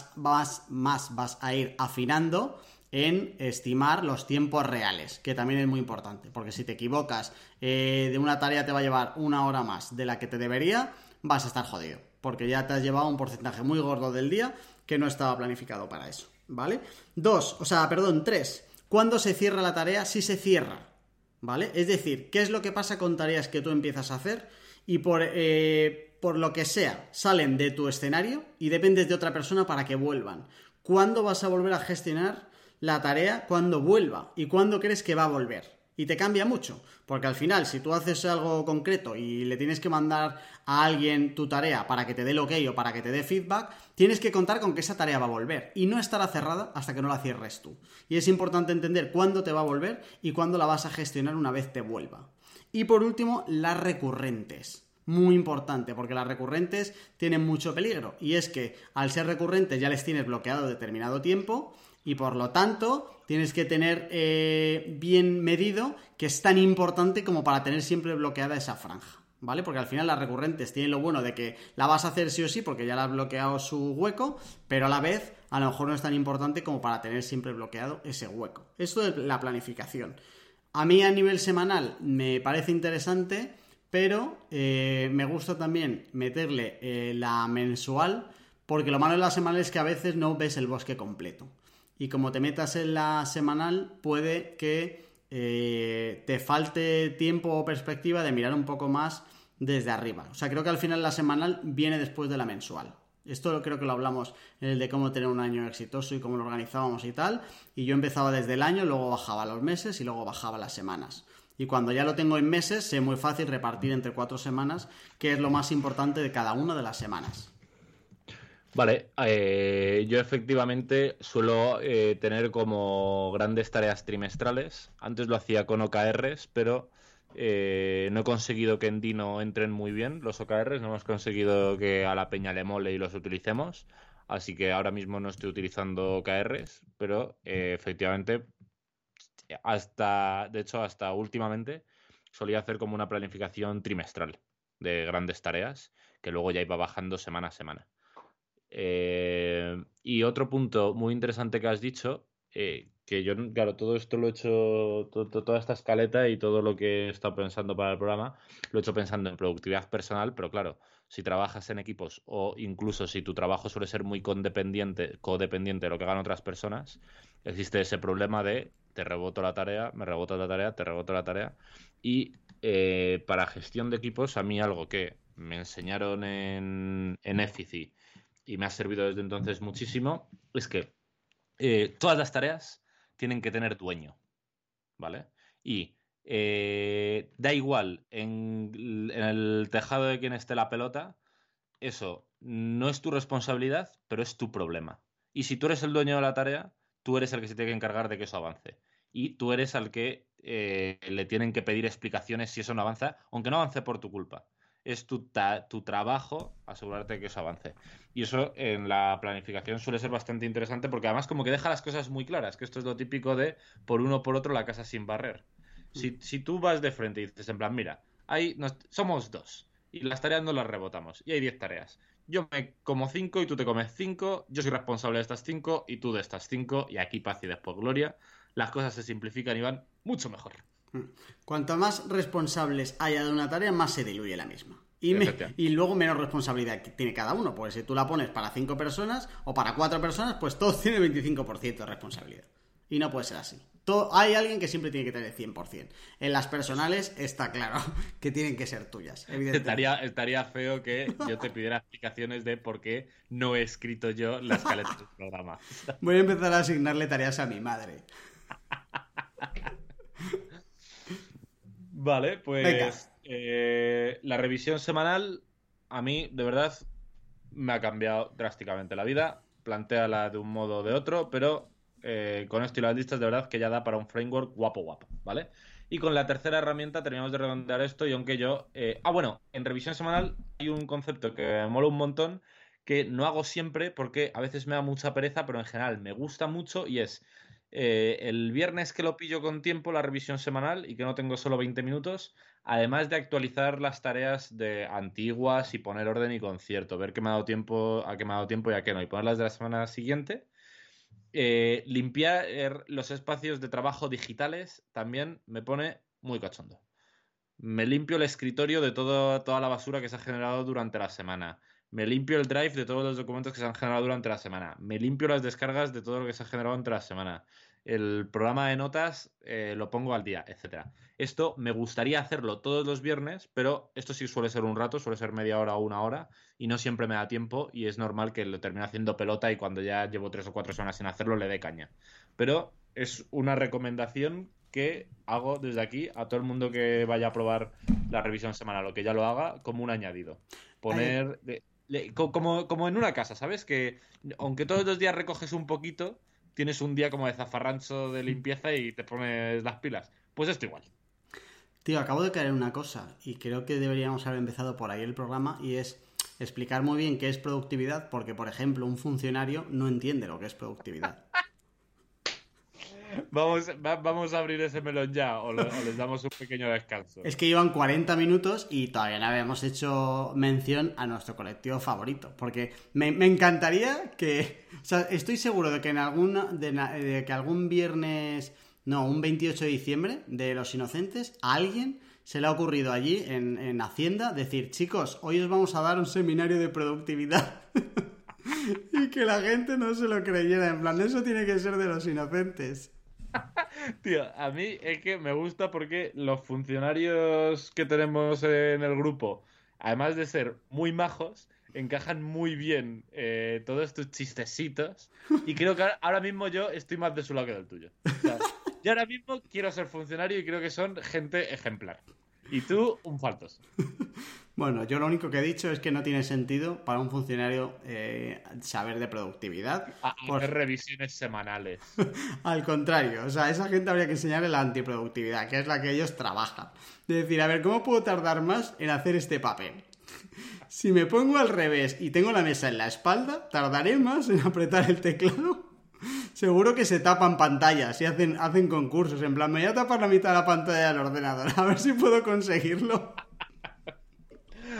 más vas a ir afinando en estimar los tiempos reales, que también es muy importante, porque si te equivocas eh, de una tarea te va a llevar una hora más de la que te debería, vas a estar jodido, porque ya te has llevado un porcentaje muy gordo del día que no estaba planificado para eso. ¿Vale? Dos, o sea, perdón, tres. ¿Cuándo se cierra la tarea? Si se cierra, ¿vale? Es decir, ¿qué es lo que pasa con tareas que tú empiezas a hacer y por, eh, por lo que sea salen de tu escenario y dependes de otra persona para que vuelvan? ¿Cuándo vas a volver a gestionar la tarea cuando vuelva? ¿Y cuándo crees que va a volver? Y te cambia mucho. Porque al final, si tú haces algo concreto y le tienes que mandar a alguien tu tarea para que te dé el ok o para que te dé feedback, tienes que contar con que esa tarea va a volver y no estará cerrada hasta que no la cierres tú. Y es importante entender cuándo te va a volver y cuándo la vas a gestionar una vez te vuelva. Y por último, las recurrentes muy importante, porque las recurrentes tienen mucho peligro. Y es que al ser recurrentes ya les tienes bloqueado determinado tiempo y por lo tanto tienes que tener eh, bien medido que es tan importante como para tener siempre bloqueada esa franja. ¿Vale? Porque al final las recurrentes tienen lo bueno de que la vas a hacer sí o sí porque ya la has bloqueado su hueco, pero a la vez a lo mejor no es tan importante como para tener siempre bloqueado ese hueco. Esto es la planificación. A mí a nivel semanal me parece interesante, pero eh, me gusta también meterle eh, la mensual, porque lo malo de la semanal es que a veces no ves el bosque completo y como te metas en la semanal, puede que eh, te falte tiempo o perspectiva de mirar un poco más desde arriba. O sea, creo que al final la semanal viene después de la mensual. Esto creo que lo hablamos en el de cómo tener un año exitoso y cómo lo organizábamos y tal. Y yo empezaba desde el año, luego bajaba los meses y luego bajaba las semanas. Y cuando ya lo tengo en meses, sé muy fácil repartir entre cuatro semanas, que es lo más importante de cada una de las semanas. Vale, eh, yo efectivamente suelo eh, tener como grandes tareas trimestrales. Antes lo hacía con OKRs, pero eh, no he conseguido que en Dino entren muy bien los OKRs, no hemos conseguido que a la peña le mole y los utilicemos. Así que ahora mismo no estoy utilizando OKRs, pero efectivamente, hasta, de hecho, hasta últimamente solía hacer como una planificación trimestral de grandes tareas, que luego ya iba bajando semana a semana. Eh, y otro punto muy interesante que has dicho, eh, que yo, claro, todo esto lo he hecho, toda esta escaleta y todo lo que he estado pensando para el programa, lo he hecho pensando en productividad personal, pero claro, si trabajas en equipos o incluso si tu trabajo suele ser muy codependiente, codependiente de lo que hagan otras personas, existe ese problema de te reboto la tarea, me reboto la tarea, te reboto la tarea. Y eh, para gestión de equipos, a mí algo que me enseñaron en, en y me ha servido desde entonces muchísimo, es que eh, todas las tareas tienen que tener dueño, ¿vale? Y eh, da igual en, el tejado de quien esté la pelota, eso no es tu responsabilidad, pero es tu problema. Y si tú eres el dueño de la tarea, tú eres el que se tiene que encargar de que eso avance. Y tú eres al que eh, le tienen que pedir explicaciones si eso no avanza, aunque no avance por tu culpa es tu, tu, trabajo asegurarte que eso avance. Y eso en la planificación suele ser bastante interesante porque además como que deja las cosas muy claras, que esto es lo típico de por uno por otro la casa sin barrer. Si, mm. tú vas de frente y dices en plan, mira, hay, somos dos y las tareas no las rebotamos y hay diez tareas. Yo me como cinco y tú te comes cinco, yo soy responsable de estas cinco y tú de estas cinco y aquí paz y después gloria. Las cosas se simplifican y van mucho mejor. Cuanto más responsables haya de una tarea, más se diluye la misma. Y, y, luego menos responsabilidad tiene cada uno. Porque si tú la pones para cinco personas o para cuatro personas, pues todos tienen 25% de responsabilidad. Y no puede ser así. hay alguien que siempre tiene que tener 100%. En las personales está claro (laughs) que tienen que ser tuyas. Estaría, estaría feo que yo te pidiera explicaciones de por qué no he escrito yo las escaleta del programa. (laughs) Voy a empezar a asignarle tareas a mi madre. (laughs) Vale, pues eh, la revisión semanal a mí, de verdad, me ha cambiado drásticamente la vida. planteala de un modo o de otro, pero eh, con esto y las listas de verdad que ya da para un framework guapo guapo, ¿vale? Y con la tercera herramienta terminamos de redondear esto y aunque yo... Eh, ah, bueno, en revisión semanal hay un concepto que me mola un montón que no hago siempre porque a veces me da mucha pereza, pero en general me gusta mucho y es eh, el viernes que lo pillo con tiempo, la revisión semanal y que no tengo solo 20 minutos, además de actualizar las tareas de antiguas y poner orden y concierto, ver qué me ha dado tiempo, a qué me ha dado tiempo y a qué no, y ponerlas de la semana siguiente. Eh, limpiar los espacios de trabajo digitales también me pone muy cachondo. Me limpio el escritorio de toda la basura que se ha generado durante la semana. Me limpio el drive de todos los documentos que se han generado durante la semana. Me limpio las descargas de todo lo que se ha generado durante la semana. El programa de notas eh, lo pongo al día, etcétera. Esto me gustaría hacerlo todos los viernes, pero esto sí suele ser un rato, suele ser media hora o una hora, y no siempre me da tiempo, y es normal que lo termine haciendo pelota y cuando ya llevo tres o cuatro semanas sin hacerlo le dé caña. Pero es una recomendación que hago desde aquí a todo el mundo que vaya a probar la revisión semanal o que ya lo haga como un añadido. Poner como, como en una casa, ¿sabes? Que aunque todos los días recoges un poquito, tienes un día como de zafarrancho de limpieza y te pones las pilas. Pues esto igual. Tío, acabo de caer en una cosa y creo que deberíamos haber empezado por ahí el programa y es explicar muy bien qué es productividad porque, por ejemplo, un funcionario no entiende lo que es productividad. (laughs) Vamos, vamos a abrir ese melón ya o, les damos un pequeño descanso. Es que iban 40 minutos y todavía no habíamos hecho mención a nuestro colectivo favorito. Porque me, encantaría que. O sea, estoy seguro de que en algún. De, que algún viernes. No, un 28 de diciembre de Los Inocentes, a alguien se le ha ocurrido allí en, en Hacienda decir: chicos, hoy os vamos a dar un seminario de productividad. (laughs) y que la gente no se lo creyera. En plan, eso tiene que ser de los inocentes. Tío, a mí es que me gusta porque los funcionarios que tenemos en el grupo, además de ser muy majos, encajan muy bien eh, todos estos chistecitos. Y creo que ahora mismo yo estoy más de su lado que del tuyo. yo ahora mismo quiero ser funcionario y creo que son gente ejemplar. Y tú, un faltos. Bueno, yo lo único que he dicho es que no tiene sentido para un funcionario eh, saber de productividad. A, hacer revisiones semanales. (laughs) Al contrario, o sea, esa gente habría que enseñarle la antiproductividad, que es la que ellos trabajan. De decir, a ver, ¿cómo puedo tardar más en hacer este papel? (laughs) Si me pongo al revés y tengo la mesa en la espalda, tardaré más en apretar el teclado (laughs) Seguro que se tapan pantallas y hacen, hacen concursos. En plan, me voy a tapar la mitad de la pantalla del ordenador. A ver si puedo conseguirlo.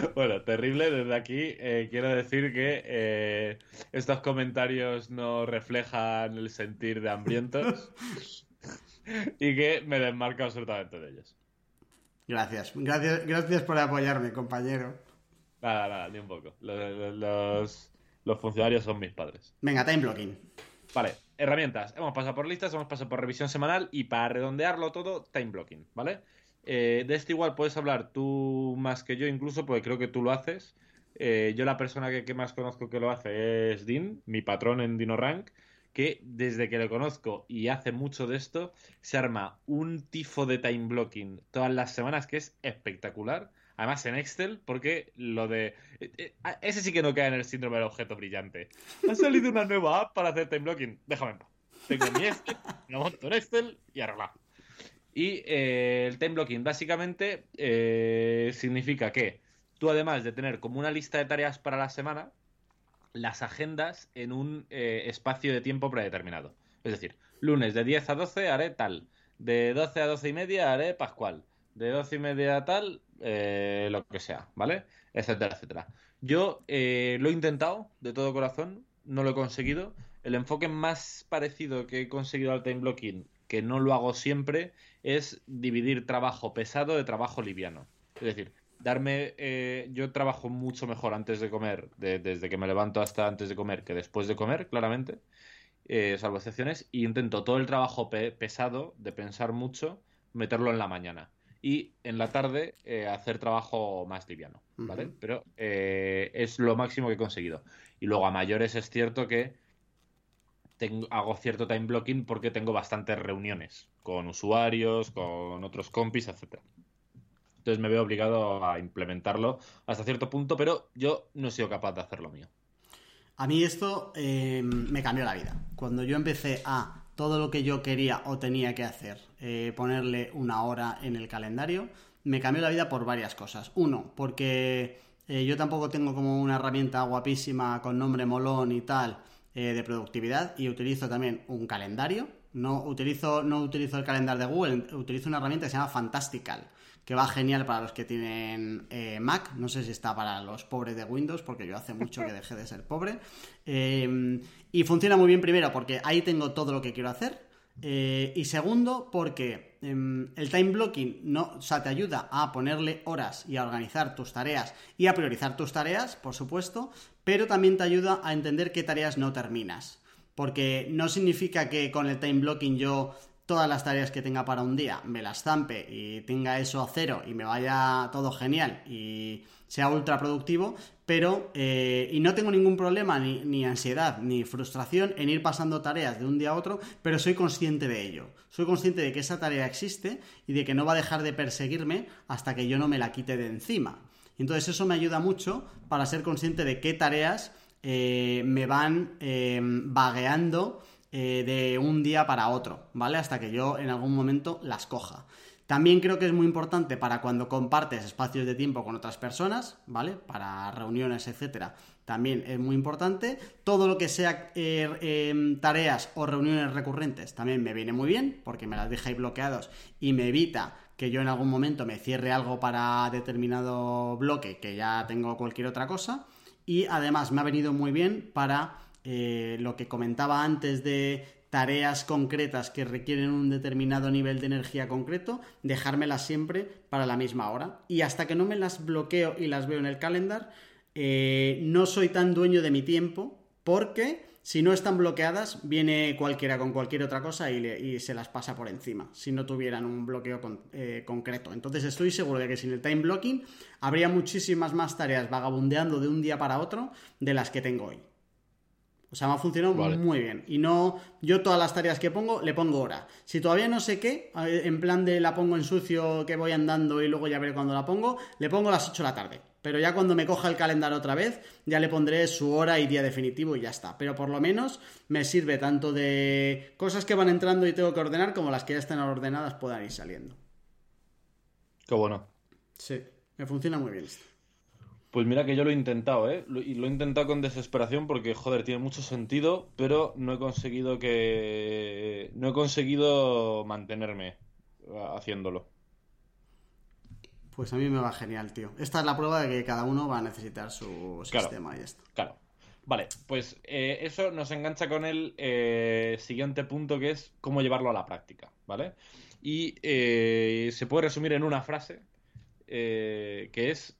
(laughs) Bueno, terrible. Desde aquí eh, quiero decir que eh, estos comentarios no reflejan el sentir de hambrientos (laughs) y que me desmarco absolutamente de ellos. Gracias. Gracias, gracias por apoyarme, compañero. Nada, nada, ni un poco. Los, los funcionarios son mis padres. Venga, time blocking. Vale, herramientas. Hemos pasado por listas, hemos pasado por revisión semanal y para redondearlo todo, time blocking, ¿vale? Eh, de esto igual puedes hablar tú más que yo incluso, porque creo que tú lo haces. Eh, yo la persona que, más conozco que lo hace es Dean, mi patrón en DinoRank, que desde que lo conozco y hace mucho de esto, se arma un tifo de time blocking todas las semanas que es espectacular. Además en Excel, porque lo de... Eh, ese sí que no cae en el síndrome del objeto brillante. Ha salido una nueva app para hacer time blocking. Déjame en paz. Tengo mi Excel, lo monto en Excel y arreglado. Y eh, el time blocking básicamente eh, significa que tú además de tener como una lista de tareas para la semana, las agendas en un eh, espacio de tiempo predeterminado. Es decir, lunes de 10 a 12 haré tal, de 12 a 12 y media haré pascual, de 12 y media a tal, lo que sea, ¿vale? Etcétera, etcétera. Yo lo he intentado de todo corazón, no lo he conseguido. El enfoque más parecido que he conseguido al time blocking que no lo hago siempre, es dividir trabajo pesado de trabajo liviano. Es decir, darme. Eh, yo trabajo mucho mejor antes de comer, desde que me levanto hasta antes de comer, que después de comer, claramente, eh, salvo excepciones, y intento todo el trabajo pesado, de pensar mucho, meterlo en la mañana. Y en la tarde eh, hacer trabajo más liviano, ¿vale? Pero es lo máximo que he conseguido. Y luego a mayores es cierto que hago cierto time blocking porque tengo bastantes reuniones con usuarios, con otros compis, etc. Entonces me veo obligado a implementarlo hasta cierto punto, pero yo no he sido capaz de hacerlo mío. A mí esto eh, me cambió la vida. Cuando yo empecé a todo lo que yo quería o tenía que hacer, eh, ponerle una hora en el calendario, me cambió la vida por varias cosas. Uno, porque eh, yo tampoco tengo como una herramienta guapísima con nombre molón y tal de productividad y utilizo también un calendario. No utilizo, no utilizo el calendario de Google, utilizo una herramienta que se llama Fantastical que va genial para los que tienen eh, Mac. No sé si está para los pobres de Windows, porque yo hace mucho que dejé de ser pobre. Em, y funciona muy bien primero porque ahí tengo todo lo que quiero hacer. Eh, y segundo, porque em, el time blocking no, te ayuda a ponerle horas y a organizar tus tareas y a priorizar tus tareas, por supuesto, pero también te ayuda a entender qué tareas no terminas. Porque no significa que con el time blocking yo todas las tareas que tenga para un día, me las zampe y tenga eso a cero y me vaya todo genial y sea ultra productivo, pero eh, y no tengo ningún problema ni, ni, ansiedad ni frustración en ir pasando tareas de un día a otro, pero soy consciente de ello. Soy consciente de que esa tarea existe y de que no va a dejar de perseguirme hasta que yo no me la quite de encima. Entonces eso me ayuda mucho para ser consciente de qué tareas eh, me van eh, vagueando eh, de un día para otro, ¿vale? Hasta que yo en algún momento las coja. También creo que es muy importante para cuando compartes espacios de tiempo con otras personas, ¿vale? Para reuniones, etcétera. También es muy importante. Todo lo que sea eh, em, tareas o reuniones recurrentes también me viene muy bien, porque me las ahí bloqueados y me evita que yo en algún momento me cierre algo para determinado bloque que ya tengo cualquier otra cosa. Y además me ha venido muy bien para eh, lo que comentaba antes de tareas concretas que requieren un determinado nivel de energía concreto, dejármelas siempre para la misma hora. Y hasta que no me las bloqueo y las veo en el calendar, eh, no soy tan dueño de mi tiempo porque si no están bloqueadas, viene cualquiera con cualquier otra cosa y, se las pasa por encima, si no tuvieran un bloqueo eh, concreto. Entonces estoy seguro de que sin el time blocking habría muchísimas más tareas vagabundeando de un día para otro de las que tengo hoy. O sea, me ha funcionado muy bien. Y no, yo todas las tareas que pongo, le pongo hora. Si todavía no sé qué, en plan de la pongo en sucio, que voy andando y luego ya veré cuando la pongo, le pongo las 8 de la tarde. Pero ya cuando me coja el calendario otra vez, ya le pondré su hora y día definitivo y ya está. Pero por lo menos me sirve tanto de cosas que van entrando y tengo que ordenar, como las que ya están ordenadas puedan ir saliendo. Qué bueno. Sí, me funciona muy bien esto. Pues mira que yo lo he intentado, ¿eh? Y lo he intentado con desesperación porque, joder, tiene mucho sentido, pero no he conseguido que... No he conseguido mantenerme haciéndolo. Pues a mí me va genial, tío. Esta es la prueba de que cada uno va a necesitar su sistema y esto. Claro. Vale, pues eh, eso nos engancha con el eh, siguiente punto que es cómo llevarlo a la práctica, ¿vale? Y eh, se puede resumir en una frase que es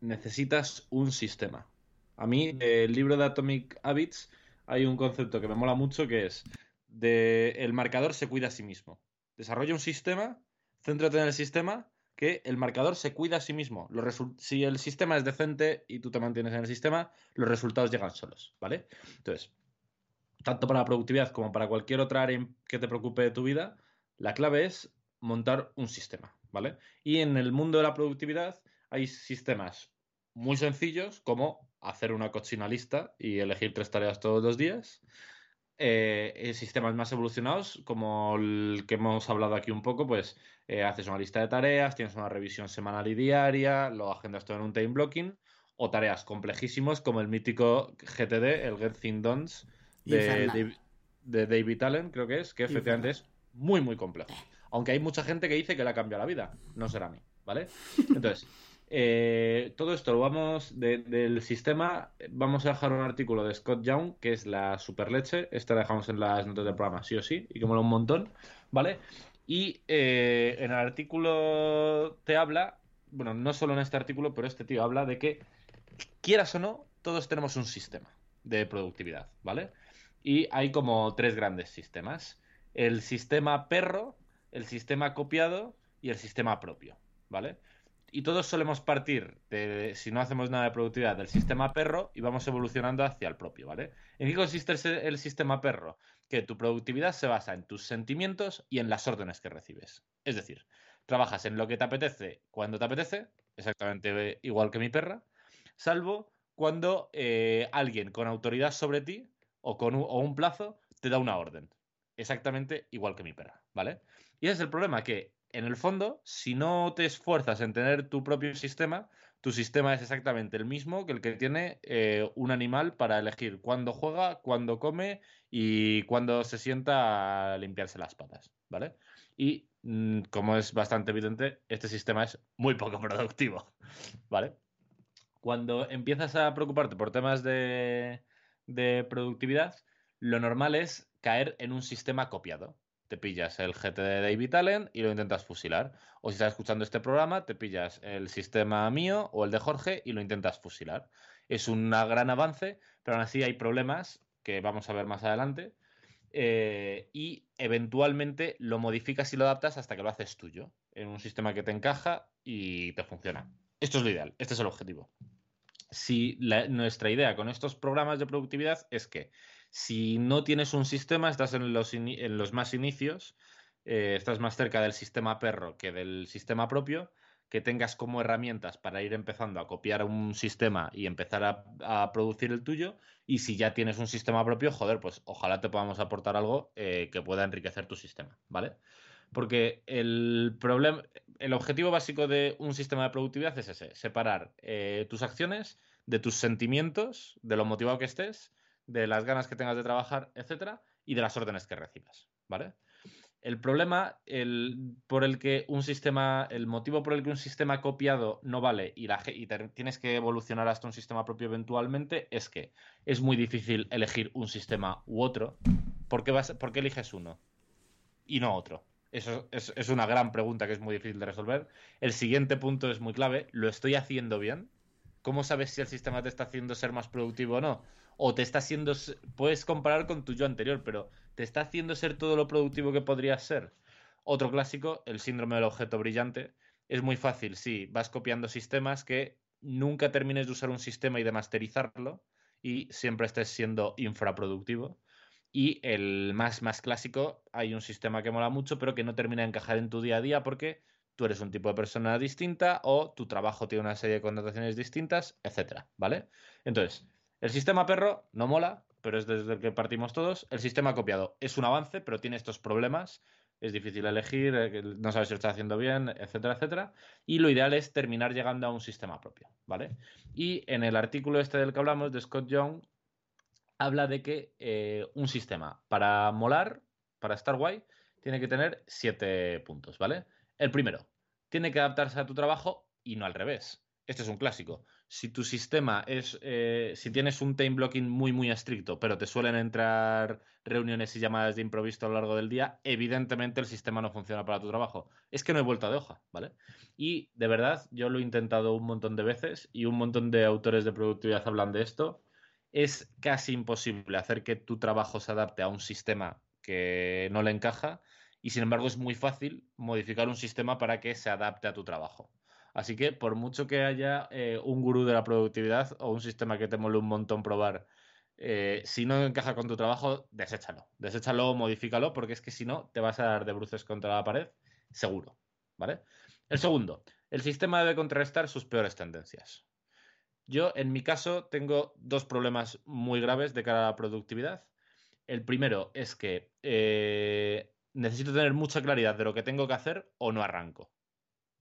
necesitas un sistema. A mí, del libro de Atomic Habits, hay un concepto que me mola mucho que es de el marcador se cuida a sí mismo. Desarrolla un sistema, céntrate en el sistema, que el marcador se cuida a sí mismo. si el sistema es decente y tú te mantienes en el sistema, los resultados llegan solos, ¿vale? Entonces, tanto para la productividad como para cualquier otra área que te preocupe de tu vida, la clave es montar un sistema, ¿vale? Y en el mundo de la productividad hay sistemas muy sencillos como hacer una cochina lista y elegir tres tareas todos los días. Eh, sistemas más evolucionados, como el que hemos hablado aquí un poco, pues eh, haces una lista de tareas, tienes una revisión semanal y diaria, lo agendas todo en un time blocking, o tareas complejísimos como el mítico GTD, el Get Things Done de, de, David Allen, creo que es, que efectivamente es muy, muy complejo. Aunque hay mucha gente que dice que le ha cambiado la vida, no será a mí, ¿vale? (laughs) Entonces, eh, todo esto lo vamos del sistema. Vamos a dejar un artículo de Scott Young, que es la superleche. Esta la dejamos en las notas del programa, sí o sí, y que mola un montón, ¿vale? Y eh, en el artículo te habla, bueno, no solo en este artículo, pero este tío habla de que, quieras o no, todos tenemos un sistema de productividad, ¿vale? Y hay como tres grandes sistemas. El sistema perro, el sistema copiado y el sistema propio, ¿vale? Y todos solemos partir de, si no hacemos nada de productividad, del sistema perro y vamos evolucionando hacia el propio, ¿vale? ¿En qué consiste el, sistema perro? Que tu productividad se basa en tus sentimientos y en las órdenes que recibes. Es decir, trabajas en lo que te apetece cuando te apetece, exactamente igual que mi perra, salvo cuando eh, alguien con autoridad sobre ti o con un, o un plazo te da una orden. Exactamente igual que mi perra, ¿vale? Y ese es el problema, que en el fondo, si no te esfuerzas en tener tu propio sistema, tu sistema es exactamente el mismo que el que tiene eh, un animal para elegir cuándo juega, cuándo come y cuándo se sienta a limpiarse las patas, ¿vale? Y mm, como es bastante evidente, este sistema es muy poco (laughs) productivo, ¿vale? Cuando empiezas a preocuparte por temas de, de productividad, lo normal es caer en un sistema copiado te pillas el GT de David Allen y lo intentas fusilar. O si estás escuchando este programa, te pillas el sistema mío o el de Jorge y lo intentas fusilar. Es un gran avance, pero aún así hay problemas que vamos a ver más adelante. Eh, y eventualmente lo modificas y lo adaptas hasta que lo haces tuyo, en un sistema que te encaja y te funciona. Esto es lo ideal, este es el objetivo. Si nuestra idea con estos programas de productividad es que si no tienes un sistema, estás en los, en los más inicios, eh, estás más cerca del sistema perro que del sistema propio, que tengas como herramientas para ir empezando a copiar un sistema y empezar a, producir el tuyo. Y si ya tienes un sistema propio, joder, pues ojalá te podamos aportar algo eh, que pueda enriquecer tu sistema, ¿vale? Porque el problema, el objetivo básico de un sistema de productividad es ese, separar eh, tus acciones de tus sentimientos, de lo motivado que estés, de las ganas que tengas de trabajar, etcétera, y de las órdenes que recibas, ¿vale? El problema el, por el que un sistema, el motivo por el que un sistema copiado no vale y, tienes que evolucionar hasta un sistema propio eventualmente es que es muy difícil elegir un sistema u otro. ¿Por qué, vas, por qué eliges uno y no otro? Eso es, es una gran pregunta que es muy difícil de resolver. El siguiente punto es muy clave. ¿Lo estoy haciendo bien? ¿Cómo sabes si el sistema te está haciendo ser más productivo o no? O te está haciendo, puedes comparar con tu yo anterior, pero ¿te está haciendo ser todo lo productivo que podrías ser? Otro clásico, el síndrome del objeto brillante. Es muy fácil, sí, vas copiando sistemas que nunca termines de usar un sistema y de masterizarlo y siempre estés siendo infraproductivo. Y el más, más clásico, hay un sistema que mola mucho, pero que no termina de encajar en tu día a día porque tú eres un tipo de persona distinta o tu trabajo tiene una serie de connotaciones distintas, etcétera, ¿vale? Entonces, el sistema perro no mola, pero es desde el que partimos todos. El sistema copiado es un avance, pero tiene estos problemas. Es difícil elegir, eh, no sabes si lo está haciendo bien, etcétera, etcétera. Y lo ideal es terminar llegando a un sistema propio, ¿vale? Y en el artículo este del que hablamos, de Scott Young, habla de que eh, un sistema para molar, para estar guay, tiene que tener siete puntos, ¿vale? El primero, tiene que adaptarse a tu trabajo y no al revés. Este es un clásico. Si tu sistema es, eh, si tienes un time blocking muy, muy estricto, pero te suelen entrar reuniones y llamadas de improviso a lo largo del día, evidentemente el sistema no funciona para tu trabajo. Es que no hay vuelta de hoja, ¿vale? Y de verdad, yo lo he intentado un montón de veces y un montón de autores de productividad hablan de esto. Es casi imposible hacer que tu trabajo se adapte a un sistema que no le encaja y sin embargo es muy fácil modificar un sistema para que se adapte a tu trabajo. Así que por mucho que haya eh, un gurú de la productividad o un sistema que te mole un montón probar, eh, si no encaja con tu trabajo, deséchalo. Deséchalo, modifícalo, porque es que si no, te vas a dar de bruces contra la pared, seguro. ¿Vale? El segundo, el sistema debe contrarrestar sus peores tendencias. Yo, en mi caso, tengo dos problemas muy graves de cara a la productividad. El primero es que eh, necesito tener mucha claridad de lo que tengo que hacer o no arranco.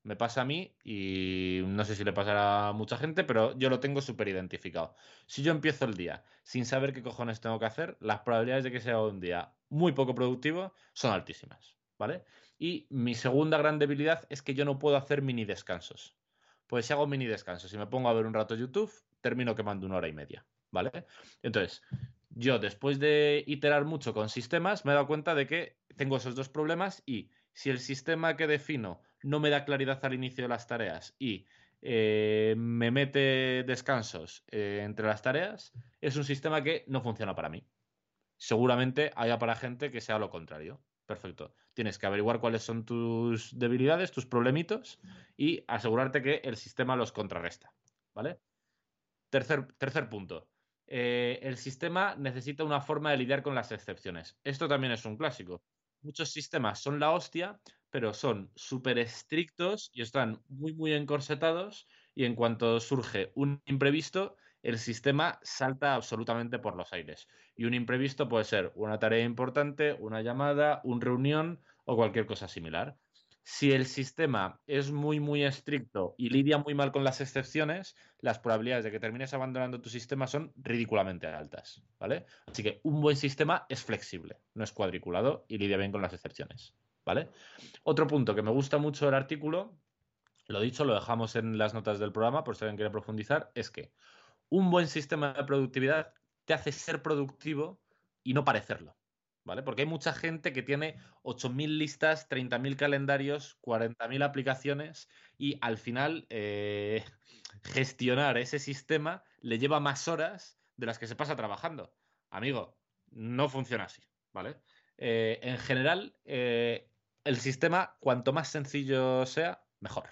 Me pasa a mí y no sé si le pasará a mucha gente, pero yo lo tengo súper identificado. Si yo empiezo el día sin saber qué cojones tengo que hacer, las probabilidades de que sea un día muy poco productivo son altísimas, ¿vale? Y mi segunda gran debilidad es que yo no puedo hacer mini descansos. Pues si hago mini descansos y me pongo a ver un rato YouTube, termino quemando una hora y media, ¿vale? Entonces, yo después de iterar mucho con sistemas me he dado cuenta de que tengo esos dos problemas y si el sistema que defino no me da claridad al inicio de las tareas y eh, me mete descansos eh, entre las tareas, es un sistema que no funciona para mí. Seguramente haya para gente que sea lo contrario. Perfecto. Tienes que averiguar cuáles son tus debilidades, tus problemitos y asegurarte que el sistema los contrarresta. ¿Vale? Tercer, tercer punto. Eh, el sistema necesita una forma de lidiar con las excepciones. Esto también es un clásico. Muchos sistemas son la hostia, pero son súper estrictos y están muy, muy encorsetados y en cuanto surge un imprevisto, el sistema salta absolutamente por los aires. Y un imprevisto puede ser una tarea importante, una llamada, una reunión o cualquier cosa similar. Si el sistema es muy, muy estricto y lidia muy mal con las excepciones, las probabilidades de que termines abandonando tu sistema son ridículamente altas, ¿vale? Así que un buen sistema es flexible, no es cuadriculado y lidia bien con las excepciones, ¿vale? Otro punto que me gusta mucho del artículo, lo dicho, lo dejamos en las notas del programa por si alguien quiere profundizar, es que un buen sistema de productividad te hace ser productivo y no parecerlo. ¿vale? Porque hay mucha gente que tiene 8.000 listas, 30.000 calendarios, 40.000 aplicaciones y al final eh, (laughs) gestionar ese sistema le lleva más horas de las que se pasa trabajando. Amigo, no funciona así, ¿vale? Eh, en general, eh, el sistema, cuanto más sencillo sea, mejor,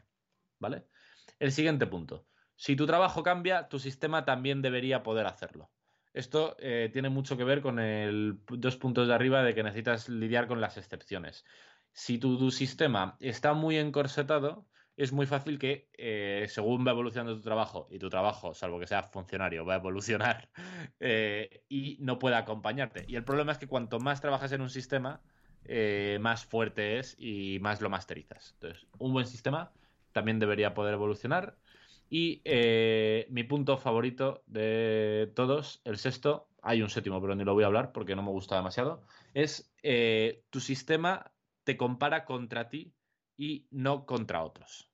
¿vale? El siguiente punto. Si tu trabajo cambia, tu sistema también debería poder hacerlo. Esto eh, tiene mucho que ver con el dos puntos de arriba de que necesitas lidiar con las excepciones. Si tu, sistema está muy encorsetado, es muy fácil que eh, según va evolucionando tu trabajo y tu trabajo, salvo que sea funcionario, va a evolucionar (laughs) eh, y no pueda acompañarte. Y el problema es que cuanto más trabajas en un sistema, más fuerte es y más lo masterizas. Entonces, un buen sistema también debería poder evolucionar y eh, mi punto favorito de todos, el sexto, hay un séptimo, pero ni lo voy a hablar porque no me gusta demasiado, es eh, tu sistema te compara contra ti y no contra otros.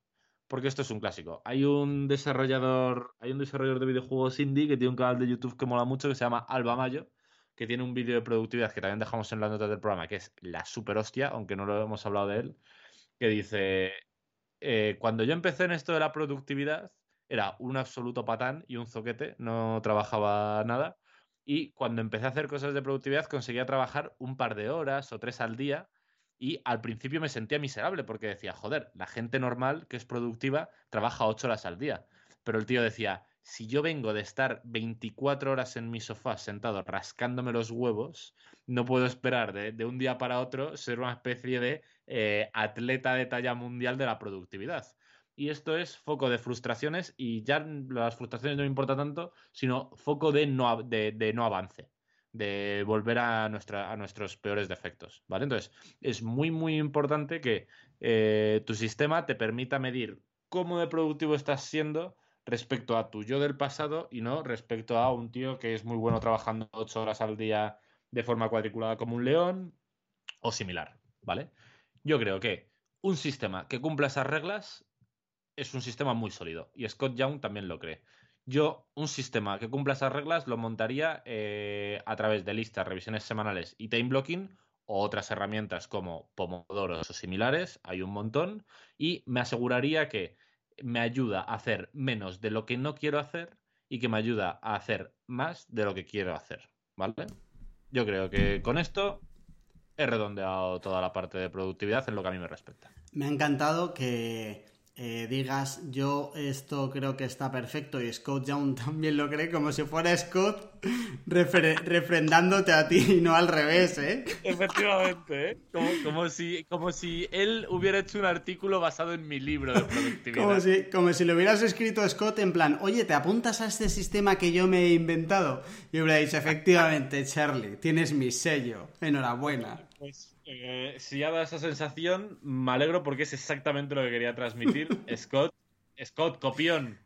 Porque esto es un clásico. Hay un desarrollador, hay un desarrollador de videojuegos indie que tiene un canal de YouTube que mola mucho que se llama Alba Mayo, que tiene un vídeo de productividad que también dejamos en las notas del programa, que es la super hostia, aunque no lo hemos hablado de él, que dice, eh, cuando yo empecé en esto de la productividad, era un absoluto patán y un zoquete, no trabajaba nada. Y cuando empecé a hacer cosas de productividad conseguía trabajar un par de horas o tres al día y al principio me sentía miserable porque decía, joder, la gente normal que es productiva trabaja ocho horas al día. Pero el tío decía, si yo vengo de estar 24 horas en mi sofá sentado rascándome los huevos, no puedo esperar de, un día para otro ser una especie de eh, atleta de talla mundial de la productividad y esto es foco de frustraciones y ya las frustraciones no me importa tanto, sino foco de no, de, no avance, de volver a, nuestra, a nuestros peores defectos, ¿vale? Entonces, es muy, muy importante que eh, tu sistema te permita medir cómo de productivo estás siendo respecto a tu yo del pasado y no respecto a un tío que es muy bueno trabajando ocho horas al día de forma cuadriculada como un león o similar, ¿vale? Yo creo que un sistema que cumpla esas reglas es un sistema muy sólido y Scott Young también lo cree. Yo, un sistema que cumpla esas reglas lo montaría eh, a través de listas, revisiones semanales y time blocking o otras herramientas como Pomodoro o similares, hay un montón, y me aseguraría que me ayuda a hacer menos de lo que no quiero hacer y que me ayuda a hacer más de lo que quiero hacer, ¿vale? Yo creo que con esto he redondeado toda la parte de productividad en lo que a mí me respecta. Me ha encantado que eh, digas yo esto creo que está perfecto y Scott Young (laughs) también lo cree como si fuera Scott refrendándote a ti y no al revés, ¿eh? Efectivamente, ¿eh? Como, si, como si él hubiera hecho un artículo basado en mi libro de productividad. Como si, como si lo hubieras escrito a Scott en plan, oye, ¿te apuntas a este sistema que yo me he inventado? Y hubiera dicho, efectivamente, Charlie, tienes mi sello, enhorabuena. Pues eh, si ha dado esa sensación, me alegro porque es exactamente lo que quería transmitir. (laughs) Scott, Scott, copión.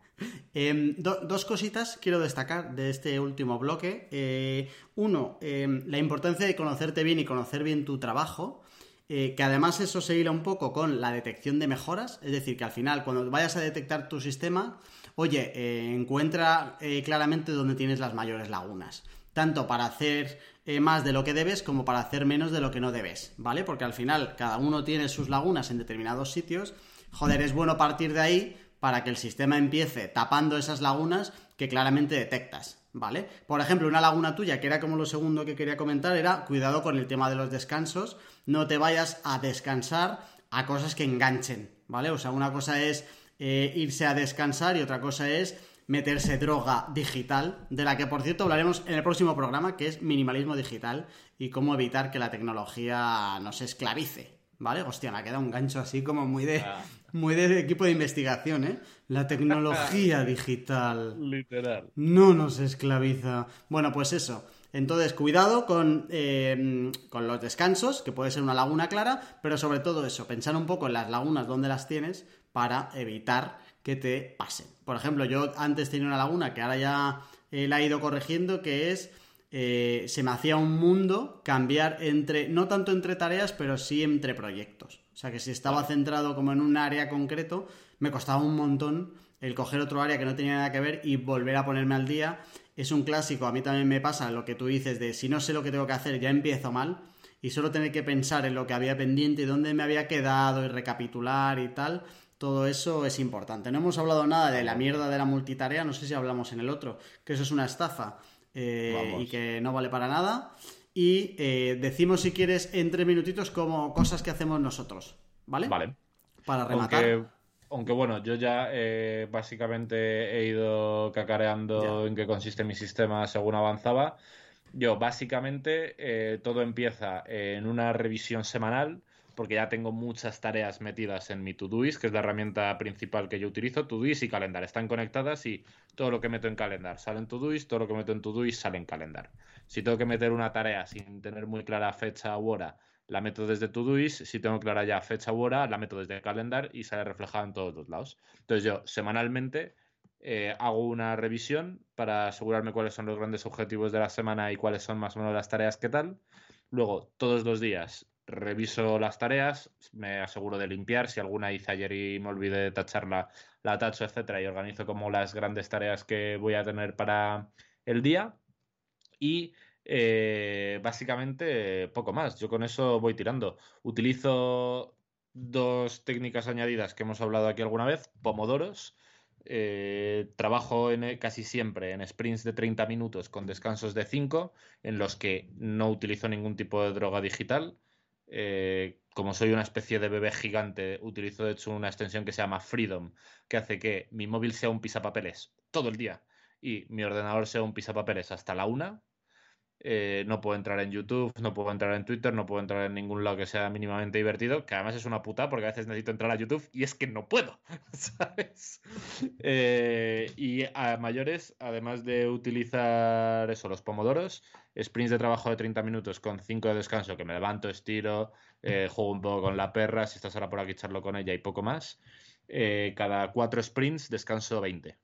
Em, dos cositas quiero destacar de este último bloque. Eh, uno, em, la importancia de conocerte bien y conocer bien tu trabajo. Eh, que además eso se hila un poco con la detección de mejoras, es decir, que al final cuando vayas a detectar tu sistema, oye, encuentra claramente dónde tienes las mayores lagunas tanto para hacer eh, más de lo que debes como para hacer menos de lo que no debes, ¿vale? Porque al final cada uno tiene sus lagunas en determinados sitios. Joder, es bueno partir de ahí para que el sistema empiece tapando esas lagunas que claramente detectas, ¿vale? Por ejemplo, una laguna tuya, que era como lo segundo que quería comentar, era cuidado con el tema de los descansos, no te vayas a descansar a cosas que enganchen, ¿vale? O sea, una cosa es eh, irse a descansar y otra cosa es meterse droga digital, de la que por cierto hablaremos en el próximo programa, que es minimalismo digital y cómo evitar que la tecnología nos esclavice, ¿Vale? Hostia, me ha quedado un gancho así como muy de, Ah. muy de equipo de investigación, ¿eh? La tecnología (laughs) digital Literal. no nos esclaviza. Bueno, pues eso. Entonces, cuidado con, eh, con los descansos, que puede ser una laguna clara, pero sobre todo eso, pensar un poco en las lagunas donde las tienes para evitar que te pasen. Por ejemplo, yo antes tenía una laguna que ahora ya eh, la he ido corrigiendo, que es eh, se me hacía un mundo cambiar entre, no tanto entre tareas, pero sí entre proyectos. O sea que si estaba centrado como en un área concreto, me costaba un montón el coger otro área que no tenía nada que ver y volver a ponerme al día. Es un clásico, a mí también me pasa lo que tú dices de si no sé lo que tengo que hacer, ya empiezo mal. Y solo tener que pensar en lo que había pendiente y dónde me había quedado y recapitular y tal. Todo eso es importante. No hemos hablado nada de la mierda de la multitarea, no sé si hablamos en el otro, que eso es una estafa eh, y que no vale para nada. Y eh, decimos si quieres en tres minutitos como cosas que hacemos nosotros, ¿vale? Vale. Para rematar. Aunque, aunque bueno, yo ya eh, básicamente he ido cacareando Ya. en qué consiste mi sistema según avanzaba. Yo básicamente todo empieza en una revisión semanal, porque ya tengo muchas tareas metidas en mi Todoist, que es la herramienta principal que yo utilizo. Todoist y Calendar están conectadas y todo lo que meto en Calendar sale en Todoist, todo lo que meto en Todoist sale en Calendar. Si tengo que meter una tarea sin tener muy clara fecha u hora, la meto desde Todoist. Si tengo clara ya fecha u hora, la meto desde Calendar y sale reflejada en todos los lados. Entonces yo semanalmente eh, hago una revisión para asegurarme cuáles son los grandes objetivos de la semana y cuáles son más o menos las tareas que tal. Luego, todos los días reviso las tareas, me aseguro de limpiar. Si alguna hice ayer y me olvidé de tacharla, la tacho, etcétera, y organizo como las grandes tareas que voy a tener para el día. Y eh, básicamente poco más. Yo con eso voy tirando. Utilizo dos técnicas añadidas que hemos hablado aquí alguna vez, pomodoros. Eh, trabajo casi siempre en sprints de 30 minutos con descansos de 5, en los que no utilizo ningún tipo de droga digital. Eh, como soy una especie de bebé gigante, utilizo de hecho una extensión que se llama Freedom, que hace que mi móvil sea un pisapapeles todo el día y mi ordenador sea un pisapapeles hasta la una. Eh, no puedo entrar en YouTube, no puedo entrar en Twitter, no puedo entrar en ningún lado que sea mínimamente divertido, que además es una puta porque a veces necesito entrar a YouTube y es que no puedo, (laughs) ¿sabes? Eh, y a mayores, además de utilizar eso, los pomodoros, sprints de trabajo de 30 minutos con 5 de descanso, que me levanto, estiro, eh, juego un poco con la perra, si estás ahora por aquí, charlo con ella y poco más. Cada 4 sprints descanso 20,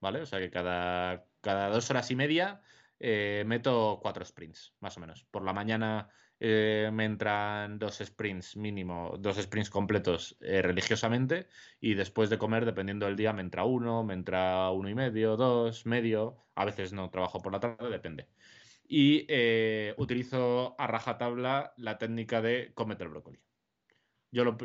¿vale? O sea que cada, cada dos horas y media eh, meto cuatro sprints, más o menos. Por la mañana eh, me entran dos sprints mínimo, dos sprints completos eh, religiosamente y después de comer, dependiendo del día, me entra uno, me entra uno y medio, dos, medio, a veces no trabajo por la tarde, depende. Y eh, utilizo a rajatabla la técnica de cómete el brócoli. Yo lo-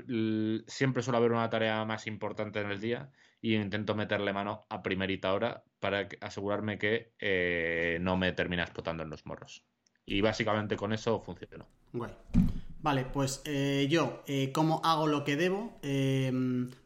siempre suelo haber una tarea más importante en el día y intento meterle mano a primerita hora para asegurarme que eh, no me termina explotando en los morros. Y básicamente con eso funcionó. Guay. Vale, pues eh, yo, eh, ¿cómo hago lo que debo? Eh,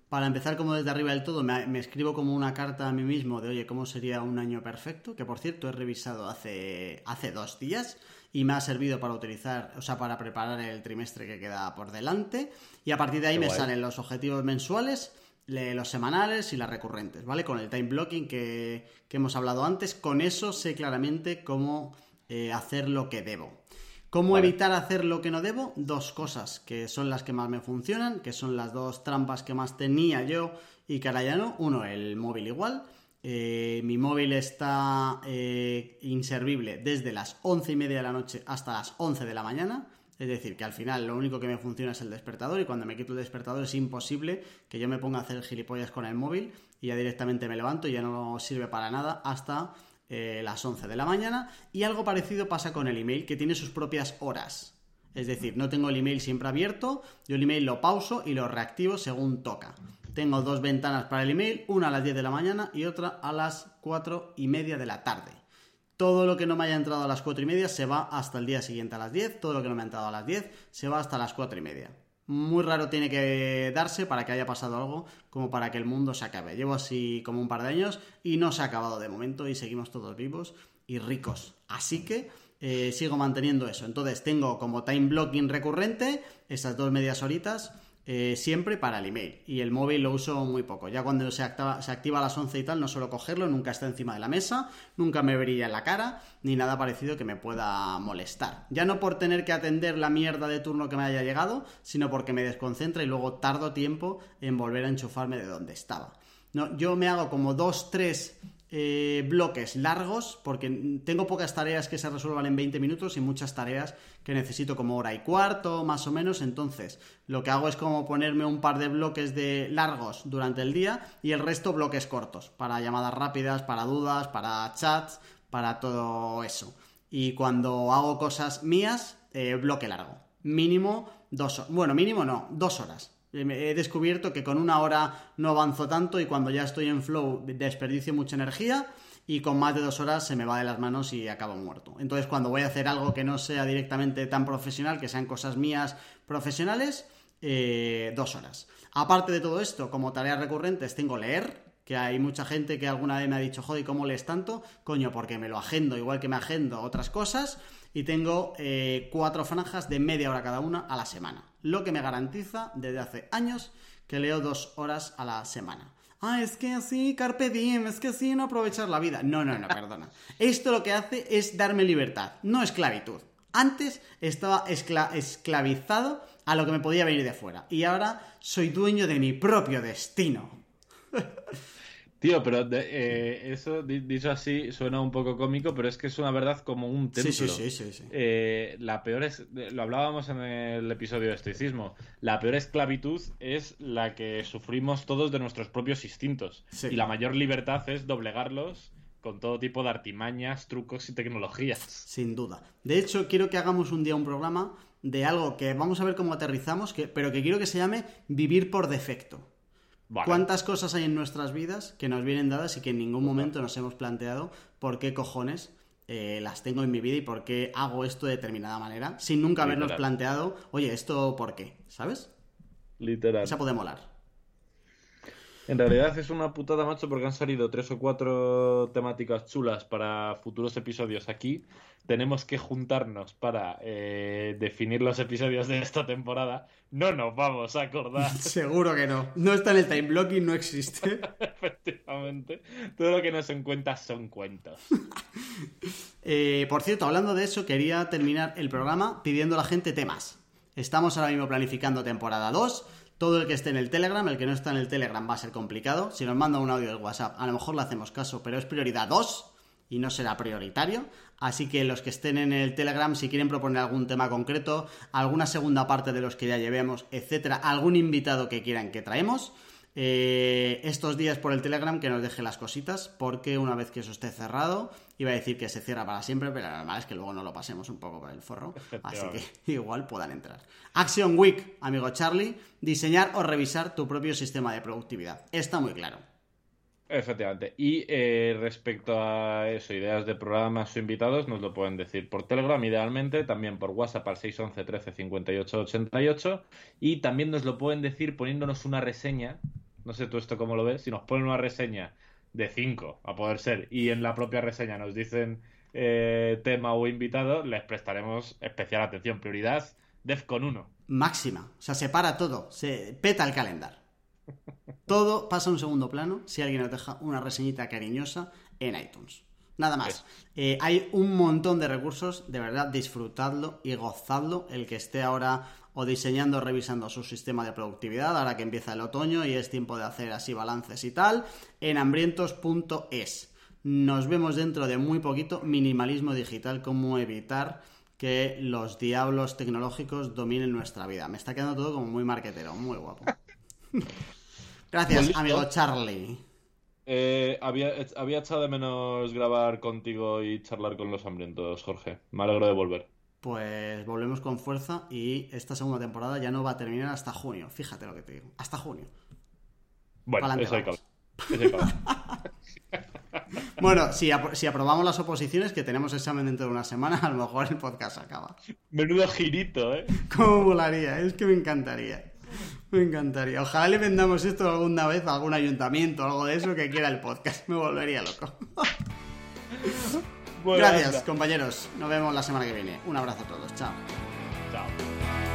para empezar como desde arriba del todo, me, me escribo como una carta a mí mismo de, oye, ¿cómo sería un año perfecto? Que por cierto he revisado hace, hace dos días y me ha servido para utilizar, o sea, para preparar el trimestre que queda por delante. Y a partir de ahí Qué me guay. salen los objetivos mensuales, le- los semanales y las recurrentes, ¿vale? Con el time blocking que, que hemos hablado antes, con eso sé claramente cómo eh, hacer lo que debo. ¿Cómo Vale. evitar hacer lo que no debo? Dos cosas que son las que más me funcionan, que son las dos trampas que más tenía yo y que ahora ya no. Uno, el móvil igual. Eh, mi móvil está eh, inservible desde las once y media de la noche hasta las 11 de la mañana. Es decir, que al final lo único que me funciona es el despertador y cuando me quito el despertador es imposible que yo me ponga a hacer gilipollas con el móvil y ya directamente me levanto y ya no sirve para nada hasta eh, las 11 de la mañana. Y algo parecido pasa con el email, que tiene sus propias horas. Es decir, no tengo el email siempre abierto, yo el email lo pauso y lo reactivo según toca. Tengo dos ventanas para el email, una a las 10 de la mañana y otra a las 4 y media de la tarde. Todo lo que no me haya entrado a las 4 y media se va hasta el día siguiente a las 10, todo lo que no me ha entrado a las 10 se va hasta las 4 y media. Muy raro tiene que darse para que haya pasado algo como para que el mundo se acabe. Llevo así como un par de años y no se ha acabado de momento y seguimos todos vivos y ricos. Así que eh, sigo manteniendo eso. Entonces tengo como time blocking recurrente esas dos medias horitas eh, siempre para el email. Y el móvil lo uso muy poco. Ya cuando se activa, a las 11 y tal, no suelo cogerlo, nunca está encima de la mesa, nunca me brilla en la cara, ni nada parecido que me pueda molestar. Ya no por tener que atender la mierda de turno que me haya llegado, sino porque me desconcentra y luego tardo tiempo en volver a enchufarme de donde estaba. No, yo me hago como dos, tres eh, bloques largos, porque tengo pocas tareas que se resuelvan en 20 minutos y muchas tareas que necesito como hora y cuarto, más o menos. Entonces, lo que hago es como ponerme un par de bloques de largos durante el día y el resto bloques cortos, para llamadas rápidas, para dudas, para chats, para todo eso. Y cuando hago cosas mías, eh, bloque largo. Mínimo dos horas. Bueno, mínimo no, dos horas He descubierto que con una hora no avanzo tanto y cuando ya estoy en flow desperdicio mucha energía y con más de dos horas se me va de las manos y acabo muerto. Entonces cuando voy a hacer algo que no sea directamente tan profesional, que sean cosas mías profesionales, eh, dos horas. Aparte de todo esto, como tareas recurrentes tengo leer, que hay mucha gente que alguna vez me ha dicho, joder, ¿cómo lees tanto? Coño, porque me lo agendo, igual que me agendo otras cosas, y tengo eh, cuatro franjas de media hora cada una a la semana lo que me garantiza desde hace años que leo dos horas a la semana. Ah, es que así, carpe diem, es que así no aprovechar la vida. No, no, no, (laughs) perdona. Esto lo que hace es darme libertad, no esclavitud. Antes estaba esclavizado a lo que me podía venir de fuera. Y ahora soy dueño de mi propio destino. (laughs) Tío, pero eh, eso dicho así suena un poco cómico, pero es que es una verdad como un templo. Sí, sí, sí. sí, eh, la peor es, lo hablábamos en el episodio de estoicismo, la peor esclavitud es la que sufrimos todos de nuestros propios instintos. Y la mayor libertad es doblegarlos con todo tipo de artimañas, trucos y tecnologías. Sin duda. De hecho, quiero que hagamos un día un programa de algo que vamos a ver cómo aterrizamos, que, pero que quiero que se llame vivir por defecto. ¿Cuántas cosas hay en nuestras vidas que nos vienen dadas y que en ningún momento nos hemos planteado por qué cojones eh, las tengo en mi vida y por qué hago esto de determinada manera sin nunca habernos planteado, oye, ¿esto por qué? ¿Sabes? Literal. Esa puede molar. En realidad es una putada, macho, porque han salido tres o cuatro temáticas chulas para futuros episodios aquí tenemos que juntarnos para eh, definir los episodios de esta temporada, no nos vamos a acordar. (laughs) Seguro que no. No está en el time blocking, no existe. (laughs) Efectivamente. Todo lo que nos encuentras son cuentos. (laughs) Eh, por cierto, hablando de eso, quería terminar el programa pidiendo a la gente temas. Estamos ahora mismo planificando temporada 2. Todo el que esté en el Telegram, el que no está en el Telegram va a ser complicado. Si nos manda un audio del WhatsApp, a lo mejor le hacemos caso, pero es prioridad 2 y no será prioritario. Así que los que estén en el Telegram, si quieren proponer algún tema concreto, alguna segunda parte de los que ya llevemos, etcétera, algún invitado que quieran que traemos, eh, estos días por el Telegram que nos deje las cositas, porque una vez que eso esté cerrado, iba a decir que se cierra para siempre, pero lo normal es que luego no lo pasemos un poco por el forro, (laughs) así que (laughs) igual puedan entrar. Action Week, amigo Charlie, diseñar o revisar tu propio sistema de productividad. Está muy claro. Efectivamente. Y eh, respecto a eso, ideas de programas o invitados, nos lo pueden decir por Telegram, idealmente, también por WhatsApp al 611 13 58 88. Y también nos lo pueden decir poniéndonos una reseña. No sé tú esto cómo lo ves. Si nos ponen una reseña de 5, a poder ser, y en la propia reseña nos dicen eh, tema o invitado, les prestaremos especial atención. Prioridad, DEFCON 1. Máxima. O sea, se para todo. Se peta el calendario. Todo pasa a un segundo plano si alguien nos deja una reseñita cariñosa en iTunes. Nada más. Eh, hay un montón de recursos, de verdad, disfrutadlo y gozadlo. El que esté ahora o diseñando o revisando su sistema de productividad, ahora que empieza el otoño y es tiempo de hacer así balances y tal, en hambrientos.es. Nos vemos dentro de muy poquito. Minimalismo digital, cómo evitar que los diablos tecnológicos dominen nuestra vida. Me está quedando todo como muy marquetero, muy guapo. (laughs) Gracias, pues amigo Charlie. Eh, había, había echado de menos grabar contigo y charlar con los hambrientos, Jorge. Me alegro de volver. Pues volvemos con fuerza y esta segunda temporada ya no va a terminar hasta junio. Fíjate lo que te digo. Hasta junio. Bueno, eso hay, (laughs) Bueno, si, si, aprobamos las oposiciones, que tenemos examen dentro de una semana, a lo mejor el podcast acaba. Menudo girito, ¿eh? ¿Cómo volaría? Es que me encantaría. Me encantaría. Ojalá le vendamos esto alguna vez a algún ayuntamiento o algo de eso que quiera el podcast. Me volvería loco. (laughs) Gracias, compañeros. Nos vemos la semana que viene. Un abrazo a todos. Chao. Chao.